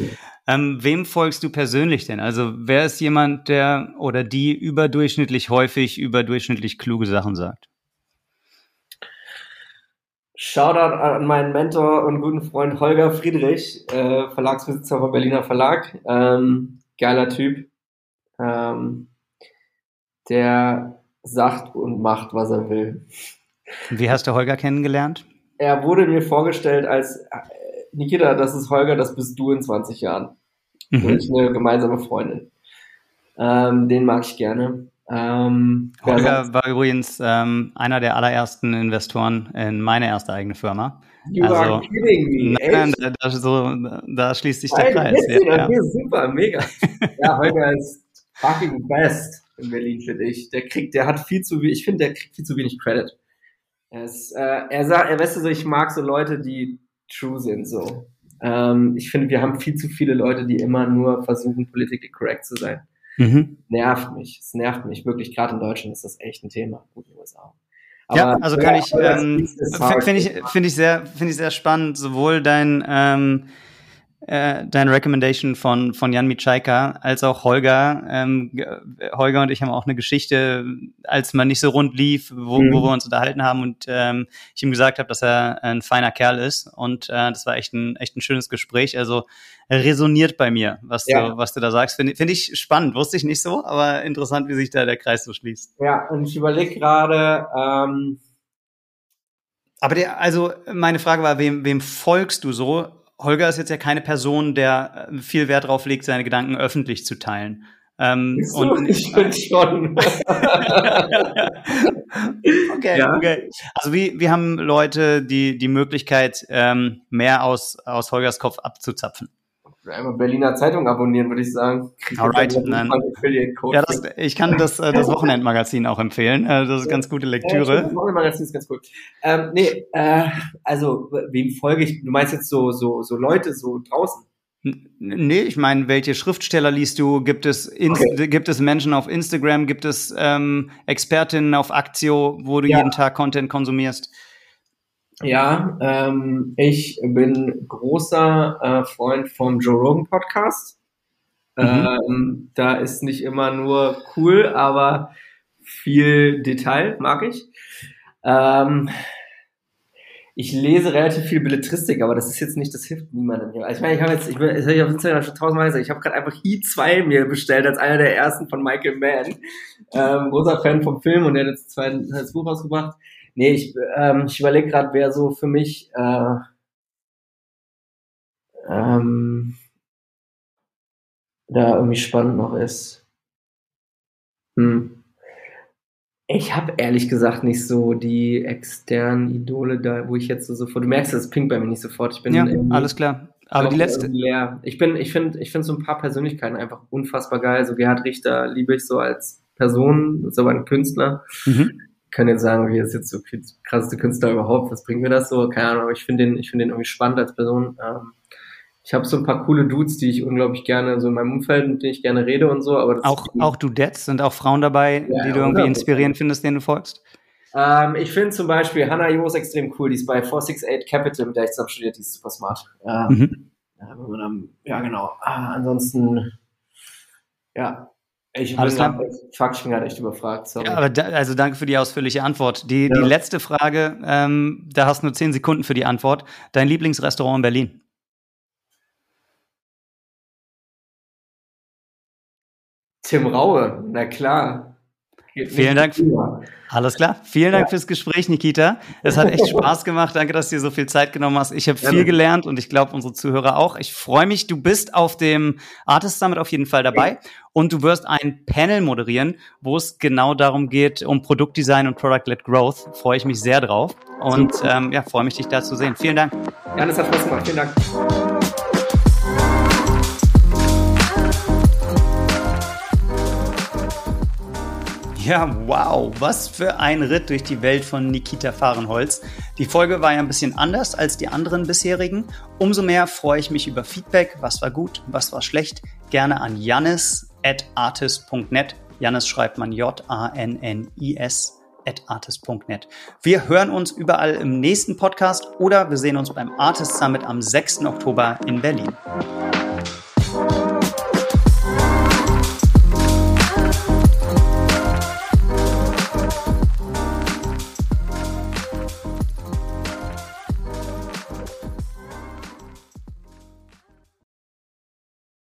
Ähm, wem folgst du persönlich denn? Also wer ist jemand, der oder die überdurchschnittlich häufig überdurchschnittlich kluge Sachen sagt? Shoutout an meinen Mentor und guten Freund Holger Friedrich, äh, Verlagsbesitzer vom Berliner Verlag. Ähm, geiler Typ, ähm, der sagt und macht, was er will. Wie hast du Holger kennengelernt? Er wurde mir vorgestellt als äh, Nikita, das ist Holger, das bist du in 20 Jahren. Mhm. Durch eine gemeinsame Freundin. Ähm, den mag ich gerne. Ähm, Holger war übrigens ähm, einer der allerersten Investoren in meine erste eigene Firma. You also, are kidding me. Nein, da, da, so, da schließt sich der Kreis. Ja, ja. Super, mega. ja, Holger ist fucking best in Berlin, finde ich. Der kriegt, der hat viel zu wenig, ich finde, der kriegt viel zu wenig Credit. Er, ist, äh, er sagt, er weißt du so, ich mag so Leute, die true sind, so. Ähm, ich finde, wir haben viel zu viele Leute, die immer nur versuchen, politically correct zu sein. Mhm. Nervt mich. Es nervt mich wirklich. Gerade in Deutschland ist das echt ein Thema. Gut, in den USA. Aber ja, also kann ja, ich, ähm, finde ich, finde ich sehr, finde ich sehr spannend, sowohl dein, ähm, äh, deine Recommendation von, von Jan Mitschaika als auch Holger. Ähm, Holger und ich haben auch eine Geschichte, als man nicht so rund lief, wo, mhm. wo wir uns unterhalten haben und ähm, ich ihm gesagt habe, dass er ein feiner Kerl ist und äh, das war echt ein, echt ein schönes Gespräch. Also resoniert bei mir, was, ja. du, was du da sagst. Finde find ich spannend, wusste ich nicht so, aber interessant, wie sich da der Kreis so schließt. Ja, und ich überlege gerade, ähm aber der, also meine Frage war, wem, wem folgst du so? Holger ist jetzt ja keine Person, der äh, viel Wert darauf legt, seine Gedanken öffentlich zu teilen. Ähm, so, und ich bin schon. okay, ja. okay. Also wie, wir haben Leute die, die Möglichkeit, ähm, mehr aus, aus Holgers Kopf abzuzapfen einmal Berliner Zeitung abonnieren, würde ich sagen. Alright, nein. Ja, das, ich kann das, äh, das Wochenendmagazin auch empfehlen. Äh, das ist ganz gute Lektüre. Ja, das Wochenendmagazin ist ganz gut. Ähm, nee, äh, also wem folge ich? Du meinst jetzt so, so, so Leute so draußen? Nee, ich meine, welche Schriftsteller liest du? Gibt es, okay. gibt es Menschen auf Instagram? Gibt es ähm, Expertinnen auf Aktio, wo du ja. jeden Tag Content konsumierst? Ja, ähm, ich bin großer äh, Freund vom Joe Rogan Podcast. Mhm. Ähm, da ist nicht immer nur cool, aber viel Detail mag ich. Ähm, ich lese relativ viel Belletristik, aber das ist jetzt nicht, das hilft niemandem. Also ich meine, ich habe jetzt, ich bin, das habe ich auf Instagram schon tausendmal gesagt, ich habe gerade einfach I2 mir bestellt als einer der ersten von Michael Mann. Ähm, großer Fan vom Film und der hat jetzt ein zweites Buch rausgebracht. Nee, ich, ähm, ich überlege gerade, wer so für mich äh, ähm, da irgendwie spannend noch ist. Hm. Ich habe ehrlich gesagt nicht so die externen Idole da, wo ich jetzt so sofort. Du merkst, das pinkt bei mir nicht sofort. Ich bin ja, alles klar. Aber die letzte. Leer. Ich bin, ich finde, ich finde so ein paar Persönlichkeiten einfach unfassbar geil. So Gerhard Richter liebe ich so als Person, ist aber ein Künstler. Mhm können jetzt sagen, okay, ist jetzt so krasseste Künstler überhaupt, was bringt mir das so? Keine Ahnung, aber ich finde den, ich finde den irgendwie spannend als Person. Ähm, ich habe so ein paar coole Dudes, die ich unglaublich gerne, so in meinem Umfeld, mit denen ich gerne rede und so, aber auch, auch Dudettes, sind auch Frauen dabei, ja, die du irgendwie inspirierend findest, denen du folgst? Ähm, ich finde zum Beispiel Hannah ist extrem cool, die ist bei 468 Capital, mit der ich zusammen studiert, die ist super smart. Ähm, mhm. ja, ja, genau. Ah, ansonsten, ja, Ich bin grad, fuck, ich bin gerade echt überfragt, sorry. Ja, aber da, also danke für die ausführliche Antwort. Die, ja. die letzte Frage, ähm, da hast du nur zehn Sekunden für die Antwort. Dein Lieblingsrestaurant in Berlin? Tim Raue, na klar. Vielen Dank. Alles klar. Vielen Dank ja. fürs Gespräch, Nikita. Es hat echt Spaß gemacht. Danke, dass du dir so viel Zeit genommen hast. Ich habe viel gelernt und ich glaube, unsere Zuhörer auch. Ich freue mich, du bist auf dem Artist Summit auf jeden Fall dabei und du wirst ein Panel moderieren, wo es genau darum geht, um Produktdesign und Product-led Growth. Freue ich mich sehr drauf und ähm, ja, freue mich, dich da zu sehen. Vielen Dank. Ja, das hat Spaß gemacht. Vielen Dank. Ja, wow, was für ein Ritt durch die Welt von Nikita Fahrenholz. Die Folge war ja ein bisschen anders als die anderen bisherigen. Umso mehr freue ich mich über Feedback, was war gut, was war schlecht. Gerne an Jannis at artist.net. Jannis schreibt man J-A-N-N-I-S at artist.net. Wir hören uns überall im nächsten Podcast oder wir sehen uns beim Artist Summit am 6. Oktober in Berlin.